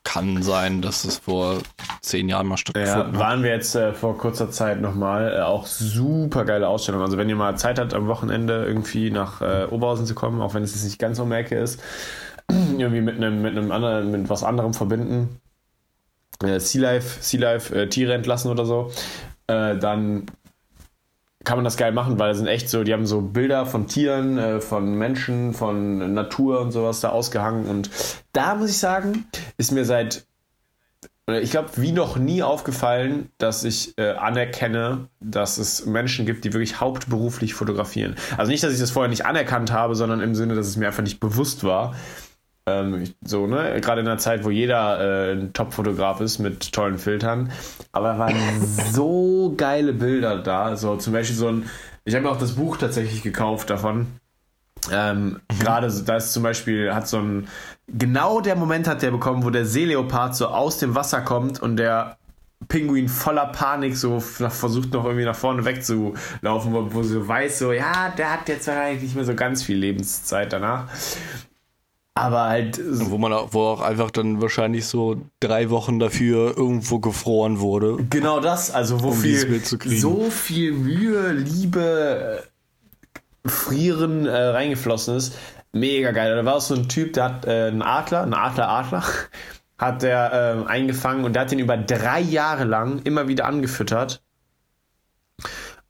Kann sein, dass es vor zehn Jahren mal stattgefunden ja, waren wir jetzt äh, vor kurzer Zeit nochmal. Äh, auch super geile Ausstellung. Also wenn ihr mal Zeit habt, am Wochenende irgendwie nach äh, Oberhausen zu kommen, auch wenn es jetzt nicht ganz um Ecke ist, (clears throat) irgendwie mit einem, mit einem anderen, mit was anderem verbinden, äh, Sea Life, sea Life äh, Tiere entlassen oder so, äh, dann kann man das geil machen, weil das sind echt so, die haben so Bilder von Tieren, äh, von Menschen, von Natur und sowas da ausgehangen. Und da muss ich sagen, ist mir seit, ich glaube, wie noch nie aufgefallen, dass ich äh, anerkenne, dass es Menschen gibt, die wirklich hauptberuflich fotografieren. Also nicht, dass ich das vorher nicht anerkannt habe, sondern im Sinne, dass es mir einfach nicht bewusst war. Ähm, so, ne? Gerade in einer Zeit, wo jeder äh, ein Top-Fotograf ist mit tollen Filtern. Aber da waren so geile Bilder da. So zum Beispiel so ein. Ich habe auch das Buch tatsächlich gekauft davon. Ähm, mhm. Gerade da ist zum Beispiel, hat so ein. Genau der Moment hat der bekommen, wo der Seeleopard so aus dem Wasser kommt und der Pinguin voller Panik so versucht noch irgendwie nach vorne wegzulaufen, wo, wo sie weiß, so, ja, der hat jetzt eigentlich nicht mehr so ganz viel Lebenszeit danach. Aber halt. Wo man auch, wo auch einfach dann wahrscheinlich so drei Wochen dafür irgendwo gefroren wurde. Genau das, also wo um viel, so viel Mühe, Liebe, äh, Frieren äh, reingeflossen ist. Mega geil. Da war auch so ein Typ, der hat äh, einen Adler, einen Adler-Adler, (laughs) hat der äh, eingefangen und der hat den über drei Jahre lang immer wieder angefüttert.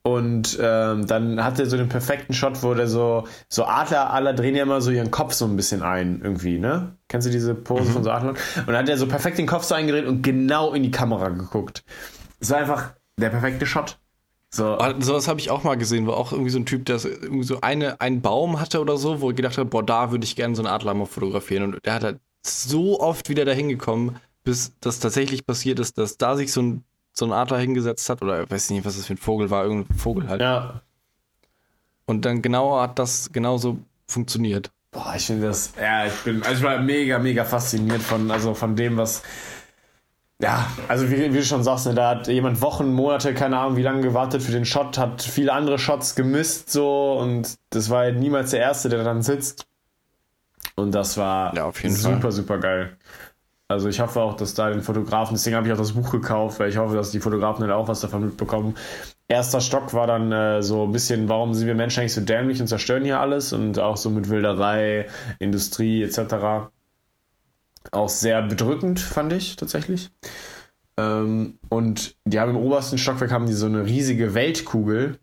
Und ähm, dann hat er so den perfekten Shot, wo der so, so Adler, alle drehen ja immer so ihren Kopf so ein bisschen ein, irgendwie, ne? Kennst du diese Pose mhm. von so Adlern? Und dann hat er so perfekt den Kopf so eingedreht und genau in die Kamera geguckt. Es war einfach der perfekte Shot. So. Ah, sowas habe ich auch mal gesehen, wo auch irgendwie so ein Typ, der irgendwie so eine, einen Baum hatte oder so, wo er gedacht hat, boah, da würde ich gerne so einen Adler mal fotografieren. Und der hat halt so oft wieder dahin gekommen, bis das tatsächlich passiert ist, dass da sich so ein so ein Adler hingesetzt hat, oder ich weiß nicht, was das für ein Vogel war, irgendein Vogel halt. Ja. Und dann genau hat das genauso funktioniert. Boah, ich finde das, ja, ich bin, also ich war mega, mega fasziniert von, also von dem, was, ja, also wie, wie du schon sagst, ne, da hat jemand Wochen, Monate, keine Ahnung, wie lange gewartet für den Shot, hat viele andere Shots gemisst so und das war halt niemals der Erste, der dann sitzt. Und das war ja, super, Fall. super geil. Also ich hoffe auch, dass da den Fotografen, deswegen habe ich auch das Buch gekauft, weil ich hoffe, dass die Fotografen dann auch was davon mitbekommen. Erster Stock war dann äh, so ein bisschen, warum sind wir Menschen eigentlich so dämlich und zerstören hier alles und auch so mit Wilderei, Industrie etc. Auch sehr bedrückend, fand ich tatsächlich. Ähm, und die haben im obersten Stockwerk haben die so eine riesige Weltkugel,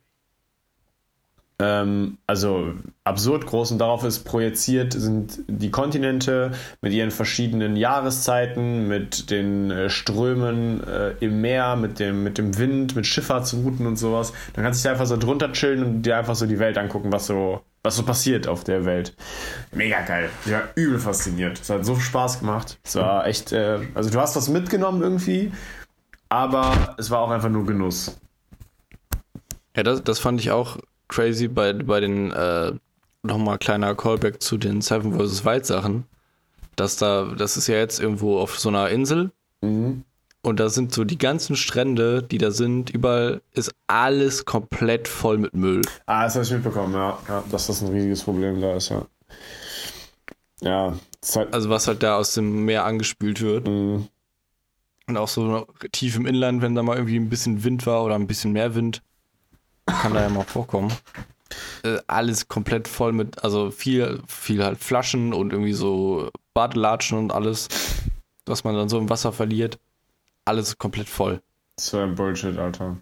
ähm, also absurd groß und darauf ist projiziert sind die Kontinente mit ihren verschiedenen Jahreszeiten, mit den äh, Strömen äh, im Meer, mit dem, mit dem Wind, mit Schifffahrtsrouten und sowas. Dann kannst du dich einfach so drunter chillen und dir einfach so die Welt angucken, was so, was so passiert auf der Welt. Mega geil. Ich war übel fasziniert. Es hat so Spaß gemacht. Es war echt, äh, also du hast was mitgenommen irgendwie, aber es war auch einfach nur Genuss. Ja, das, das fand ich auch crazy bei, bei den, äh, nochmal kleiner Callback zu den Seven vs. Wild Sachen, dass da, das ist ja jetzt irgendwo auf so einer Insel. Mhm. Und da sind so die ganzen Strände, die da sind, überall ist alles komplett voll mit Müll. Ah, das habe ich mitbekommen, ja. ja. Dass das ein riesiges Problem da ist, ja. Ja. Halt also was halt da aus dem Meer angespült wird. Mhm. Und auch so tief im Inland, wenn da mal irgendwie ein bisschen Wind war oder ein bisschen mehr Wind, kann da ja mal vorkommen. Äh, alles komplett voll mit, also viel, viel halt Flaschen und irgendwie so Badelatschen und alles, was man dann so im Wasser verliert. Alles komplett voll. So ein Bullshit, Alter.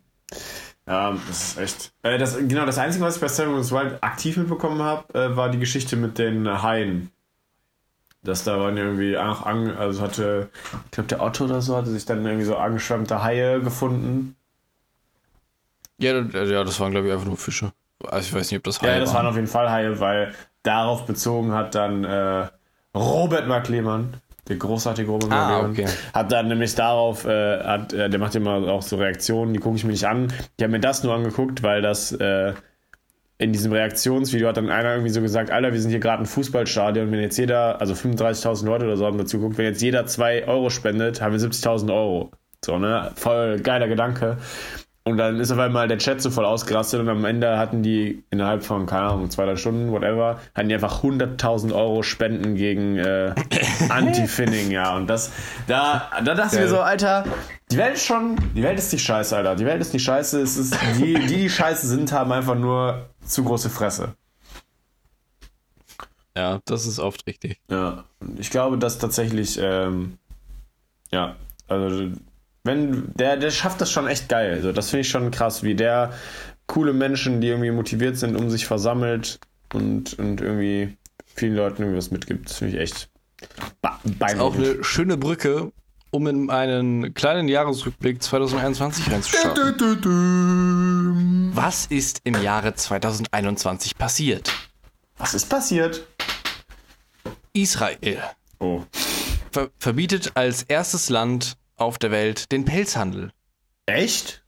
Ja, das ist echt. Äh, das, genau, das Einzige, was ich bei Seven Wild aktiv mitbekommen habe, äh, war die Geschichte mit den Haien. Dass da waren irgendwie auch an, also hatte, ich glaube, der Otto oder so hatte sich dann irgendwie so angeschwemmte Haie gefunden. Ja, ja das waren, glaube ich, einfach nur Fische. Also ich weiß nicht, ob das Haie waren. Ja, das waren. waren auf jeden Fall Haie, weil darauf bezogen hat dann äh, Robert Mark Lehmann, der großartige Robert ah, okay. hat dann nämlich darauf, äh, hat, äh, der macht immer auch so Reaktionen, die gucke ich mir nicht an. Ich habe mir das nur angeguckt, weil das äh, in diesem Reaktionsvideo hat dann einer irgendwie so gesagt, Alter, wir sind hier gerade ein Fußballstadion, wenn jetzt jeder, also 35.000 Leute oder so haben dazu geguckt, wenn jetzt jeder 2 Euro spendet, haben wir 70.000 Euro. So, ne? Voll geiler Gedanke. Und dann ist auf einmal der Chat so voll ausgerastet und am Ende hatten die innerhalb von, keine Ahnung, zwei, drei Stunden, whatever, hatten die einfach 100.000 Euro Spenden gegen äh, (laughs) Anti-Finning, ja. Und das, da, da dachte ich mir so, Alter, die Welt ist schon, die Welt ist nicht scheiße, Alter. Die Welt ist nicht scheiße. Es ist, die, die, die (laughs) scheiße sind, haben einfach nur zu große Fresse. Ja, das ist oft richtig. Ja, ich glaube, dass tatsächlich, ähm, ja, also wenn der, der schafft das schon echt geil. Also das finde ich schon krass, wie der coole Menschen, die irgendwie motiviert sind, um sich versammelt und, und irgendwie vielen Leuten irgendwie was mitgibt. Das finde ich echt beeindruckend. Auch eine schöne Brücke, um in einen kleinen Jahresrückblick 2021 reinzuschauen. Was ist im Jahre 2021 passiert? Was ist passiert? Israel. Oh. Ver verbietet als erstes Land auf der Welt den Pelzhandel. Echt?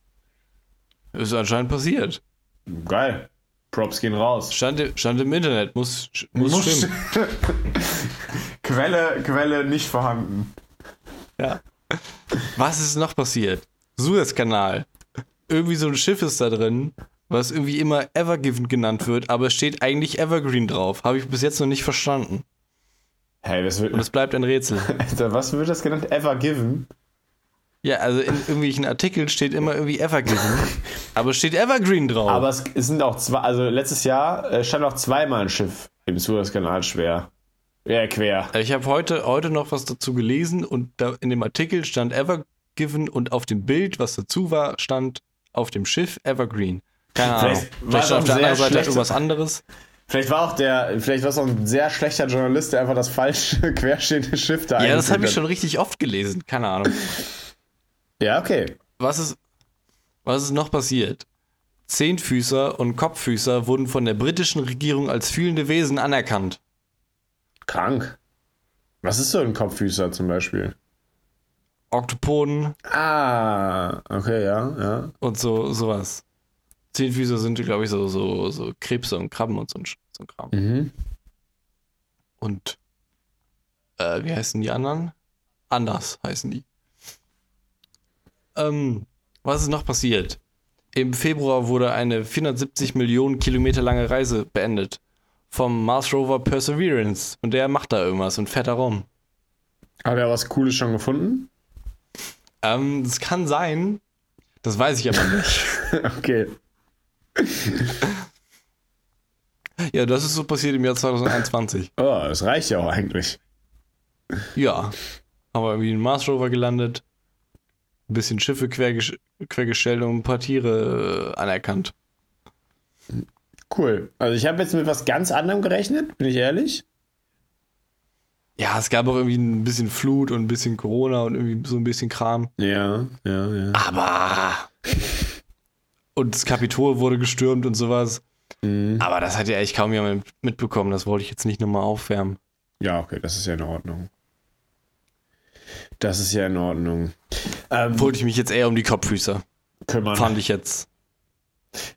Ist anscheinend passiert. Geil. Props gehen raus. Stand, stand im Internet, muss, muss, muss stimmen. (laughs) Quelle, Quelle nicht vorhanden. Ja. Was ist noch passiert? Suezkanal. Irgendwie so ein Schiff ist da drin, was irgendwie immer Evergiven genannt wird, aber es steht eigentlich Evergreen drauf. Habe ich bis jetzt noch nicht verstanden. Hey, das wird. Und es bleibt ein Rätsel. Alter, (laughs) was wird das genannt? Evergiven? Ja, also in irgendwelchen Artikeln steht immer irgendwie Evergreen, (laughs) aber es steht Evergreen drauf. Aber es, sind auch zwei, also letztes Jahr äh, stand auch zweimal ein Schiff im Suezkanal schwer. Ja, quer. Ich habe heute, heute noch was dazu gelesen und da in dem Artikel stand Evergiven und auf dem Bild, was dazu war, stand auf dem Schiff Evergreen. Keine Ahnung. Vielleicht, vielleicht auf der anderen Seite irgendwas anderes. Vielleicht war auch der, vielleicht war es auch ein sehr schlechter Journalist, der einfach das falsche (laughs) querstehende Schiff da Ja, das habe ich schon richtig oft gelesen. Keine Ahnung. Ja, okay. Was ist, was ist noch passiert? Zehnfüßer und Kopffüßer wurden von der britischen Regierung als fühlende Wesen anerkannt. Krank. Was ist so ein Kopffüßer zum Beispiel? Oktopoden. Ah, okay, ja, ja. Und so sowas. Zehnfüßer sind, glaube ich, so, so, so Krebse und Krabben und so ein, so ein Kram. Mhm. Und äh, wie heißen die anderen? Anders heißen die. Ähm, was ist noch passiert? Im Februar wurde eine 470 Millionen Kilometer lange Reise beendet vom Mars Rover Perseverance und der macht da irgendwas und fährt da rum. Hat er was Cooles schon gefunden? Ähm, das kann sein. Das weiß ich aber nicht. (laughs) okay. ja, das ist so passiert im Jahr 2021. Oh, das reicht ja auch eigentlich. Ja. Aber irgendwie ein Mars Rover gelandet, ein bisschen Schiffe querges quergestellt und ein paar Tiere äh, anerkannt. Cool. Also ich habe jetzt mit was ganz anderem gerechnet, bin ich ehrlich. Ja, es gab auch irgendwie ein bisschen Flut und ein bisschen Corona und irgendwie so ein bisschen Kram. Ja, ja, ja. Aber. Und das Kapitol wurde gestürmt und sowas. Mhm. Aber das hat ja echt kaum jemand mitbekommen. Das wollte ich jetzt nicht nochmal aufwärmen. Ja, okay, das ist ja in Ordnung. Das ist ja in Ordnung. Ähm, wollte ich mich jetzt eher um die Kopffüße kümmern. Fand ich jetzt.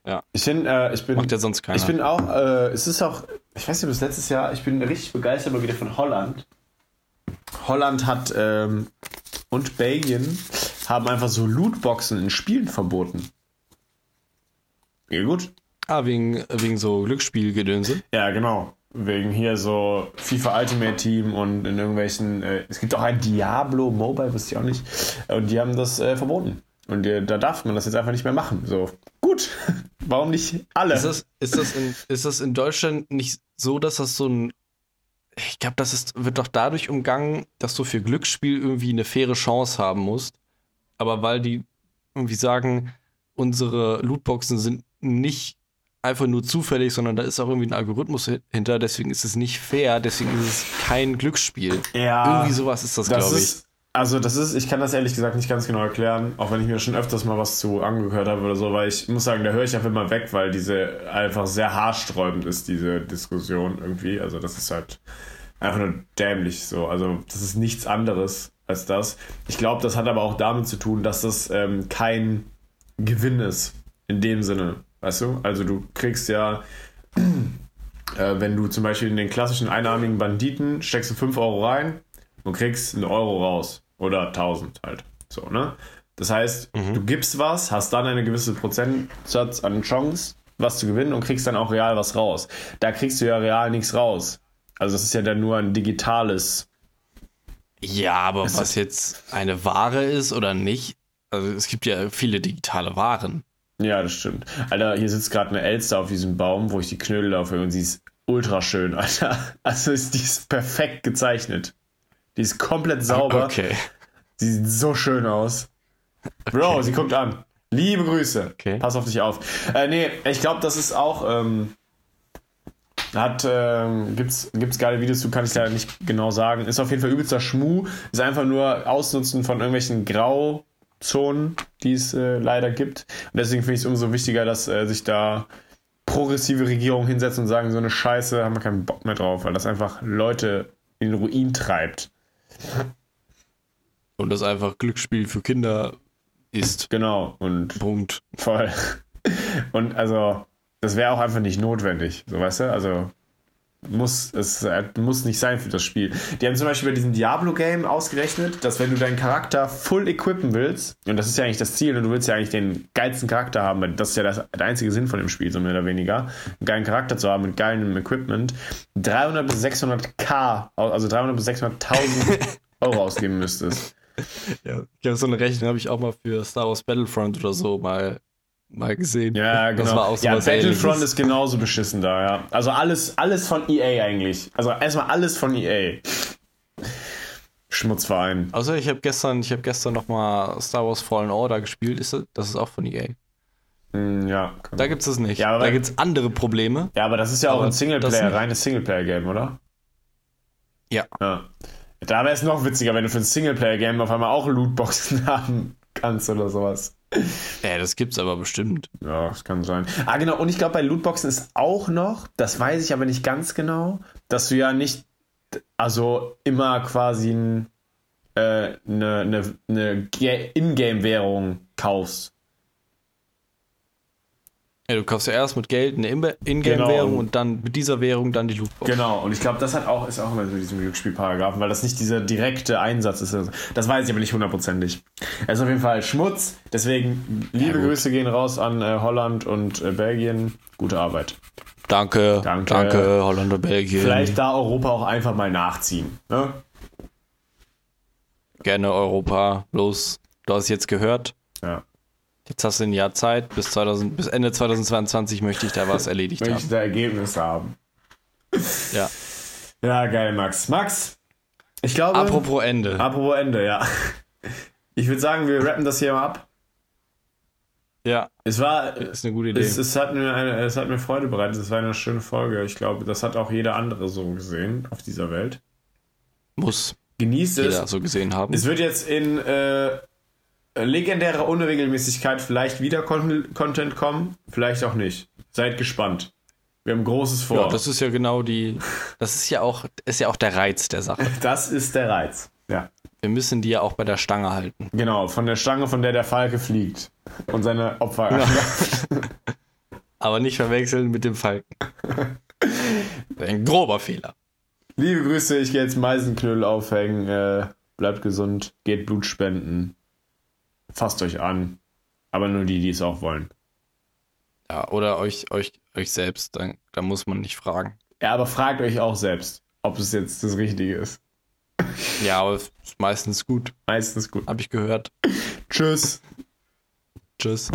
Ja. Ich, bin, äh, ich bin. Macht ja sonst keiner. Ich bin auch, äh, es ist auch, ich weiß nicht, bis letztes Jahr, ich bin richtig begeistert mal wieder von Holland. Holland hat ähm, und Belgien haben einfach so Lootboxen in Spielen verboten. Ja, gut. Ah, wegen, wegen so Glücksspielgedönse? Ja, genau. Wegen hier so FIFA Ultimate Team und in irgendwelchen. Äh, es gibt auch ein Diablo Mobile, wusste ich auch nicht. Und die haben das äh, verboten. Und äh, da darf man das jetzt einfach nicht mehr machen. So, gut. (laughs) Warum nicht alle? Ist das, ist das, in, ist das in Deutschland nicht so, dass das so ein. Ich glaube, das ist, wird doch dadurch umgangen, dass du für Glücksspiel irgendwie eine faire Chance haben musst. Aber weil die irgendwie sagen, unsere Lootboxen sind nicht einfach nur zufällig, sondern da ist auch irgendwie ein Algorithmus hinter, deswegen ist es nicht fair, deswegen ist es kein Glücksspiel. Ja. Irgendwie sowas ist das, das glaube ich. Also das ist, ich kann das ehrlich gesagt nicht ganz genau erklären, auch wenn ich mir schon öfters mal was zu angehört habe oder so, weil ich muss sagen, da höre ich einfach immer weg, weil diese einfach sehr haarsträubend ist, diese Diskussion irgendwie. Also das ist halt einfach nur dämlich so. Also das ist nichts anderes als das. Ich glaube, das hat aber auch damit zu tun, dass das ähm, kein Gewinn ist. In dem Sinne. Weißt du? Also du kriegst ja, äh, wenn du zum Beispiel in den klassischen einarmigen Banditen steckst du 5 Euro rein und kriegst einen Euro raus. Oder 1000 halt. So, ne? Das heißt, mhm. du gibst was, hast dann eine gewisse Prozentsatz an Chance, was zu gewinnen und kriegst dann auch real was raus. Da kriegst du ja real nichts raus. Also das ist ja dann nur ein digitales. Ja, aber was jetzt eine Ware ist oder nicht, also es gibt ja viele digitale Waren. Ja, das stimmt. Alter, hier sitzt gerade eine Elster auf diesem Baum, wo ich die Knödel laufe und sie ist ultra schön, Alter. (laughs) Also ist, die ist perfekt gezeichnet. Die ist komplett sauber. Okay. Sie sieht so schön aus. Bro, okay. sie guckt an. Liebe Grüße. Okay. Pass auf dich auf. Äh, nee, ich glaube, das ist auch. Ähm, hat, ähm, gibt's, gibt's geile Videos zu, kann ich leider nicht genau sagen. Ist auf jeden Fall übelster Schmuh. Ist einfach nur Ausnutzen von irgendwelchen Grauzonen, die es äh, leider gibt. Und deswegen finde ich es umso wichtiger, dass äh, sich da progressive Regierungen hinsetzen und sagen, so eine Scheiße haben wir keinen Bock mehr drauf, weil das einfach Leute in den Ruin treibt. Und das einfach Glücksspiel für Kinder ist. Genau. Und Punkt. Voll. (laughs) Und also, das wäre auch einfach nicht notwendig. So, weißt du? Also, muss, es muss nicht sein für das Spiel. Die haben zum Beispiel bei diesem Diablo-Game ausgerechnet, dass wenn du deinen Charakter full equippen willst, und das ist ja eigentlich das Ziel, und du willst ja eigentlich den geilsten Charakter haben, das ist ja das, der einzige Sinn von dem Spiel, so mehr oder weniger, einen geilen Charakter zu haben mit geilem Equipment, 300 bis 600k, also 300 bis 600.000 (laughs) Euro ausgeben müsstest. Ja, ich glaube, so eine Rechnung habe ich auch mal für Star Wars Battlefront oder so mal, mal gesehen. Ja, genau. Das war auch so ja, Battlefront ähnliches. ist genauso beschissen da, ja. Also alles, alles von EA eigentlich. Also erstmal alles von EA. Schmutzverein. Also ich habe gestern, ich habe gestern noch mal Star Wars Fallen Order gespielt. Ist das, das ist auch von EA. Mm, ja. Da gibt es es nicht. Ja, da gibt es andere Probleme. Ja, aber das ist ja auch ein Singleplayer, reines Singleplayer-Game, oder? Ja. ja. Da wäre es noch witziger, wenn du für ein Singleplayer-Game auf einmal auch Lootboxen (laughs) haben kannst oder sowas. Ja, das gibt's aber bestimmt. Ja, das kann sein. Ah, genau. Und ich glaube, bei Lootboxen ist auch noch, das weiß ich aber nicht ganz genau, dass du ja nicht, also immer quasi ein, äh, eine, eine, eine Ingame-Währung kaufst. Ja, du kaufst ja erst mit Geld eine Ingame-Währung genau. und dann mit dieser Währung dann die Lootbox. Genau, und ich glaube, das hat auch, ist auch immer mit diesem Glücksspielparagraphen, weil das nicht dieser direkte Einsatz ist. Das weiß ich aber nicht hundertprozentig. Es ist auf jeden Fall Schmutz, deswegen liebe ja, Grüße gehen raus an äh, Holland und äh, Belgien. Gute Arbeit. Danke, danke, danke, Holland und Belgien. Vielleicht da Europa auch einfach mal nachziehen. Ne? Gerne Europa, los. Du hast jetzt gehört. Ja. Jetzt hast du ein Jahr Zeit, bis, 2000, bis Ende 2022 möchte ich da was erledigt möchte haben. Möchte da Ergebnisse haben. Ja. Ja, geil, Max. Max, ich glaube. Apropos Ende. Apropos Ende, ja. Ich würde sagen, wir rappen das hier mal ab. Ja. Es war. Ist eine gute Idee. Es, es, hat mir eine, es hat mir Freude bereitet. Es war eine schöne Folge. Ich glaube, das hat auch jeder andere so gesehen auf dieser Welt. Muss. Genießt jeder es. so gesehen haben. Es wird jetzt in. Äh, legendäre Unregelmäßigkeit vielleicht wieder Content kommen, vielleicht auch nicht. Seid gespannt. Wir haben Großes vor. Ja, das ist ja genau die. Das ist ja auch, ist ja auch der Reiz der Sache. (laughs) Das ist der Reiz. Ja. Wir müssen die ja auch bei der Stange halten. Genau, von der Stange, von der der Falke fliegt und seine Opfer. Ja. (laughs) Aber nicht verwechseln mit dem Falken. Ein grober Fehler. Liebe Grüße, ich gehe jetzt Meisenknödel aufhängen. Äh, bleibt gesund, geht Blut spenden fasst euch an. Aber nur die, die es auch wollen. Ja, oder euch, euch, euch selbst, dann, dann muss man nicht fragen. Ja, aber fragt euch auch selbst, ob es jetzt das Richtige ist. Ja, aber ist meistens gut. Meistens gut. Hab ich gehört. Tschüss. Tschüss.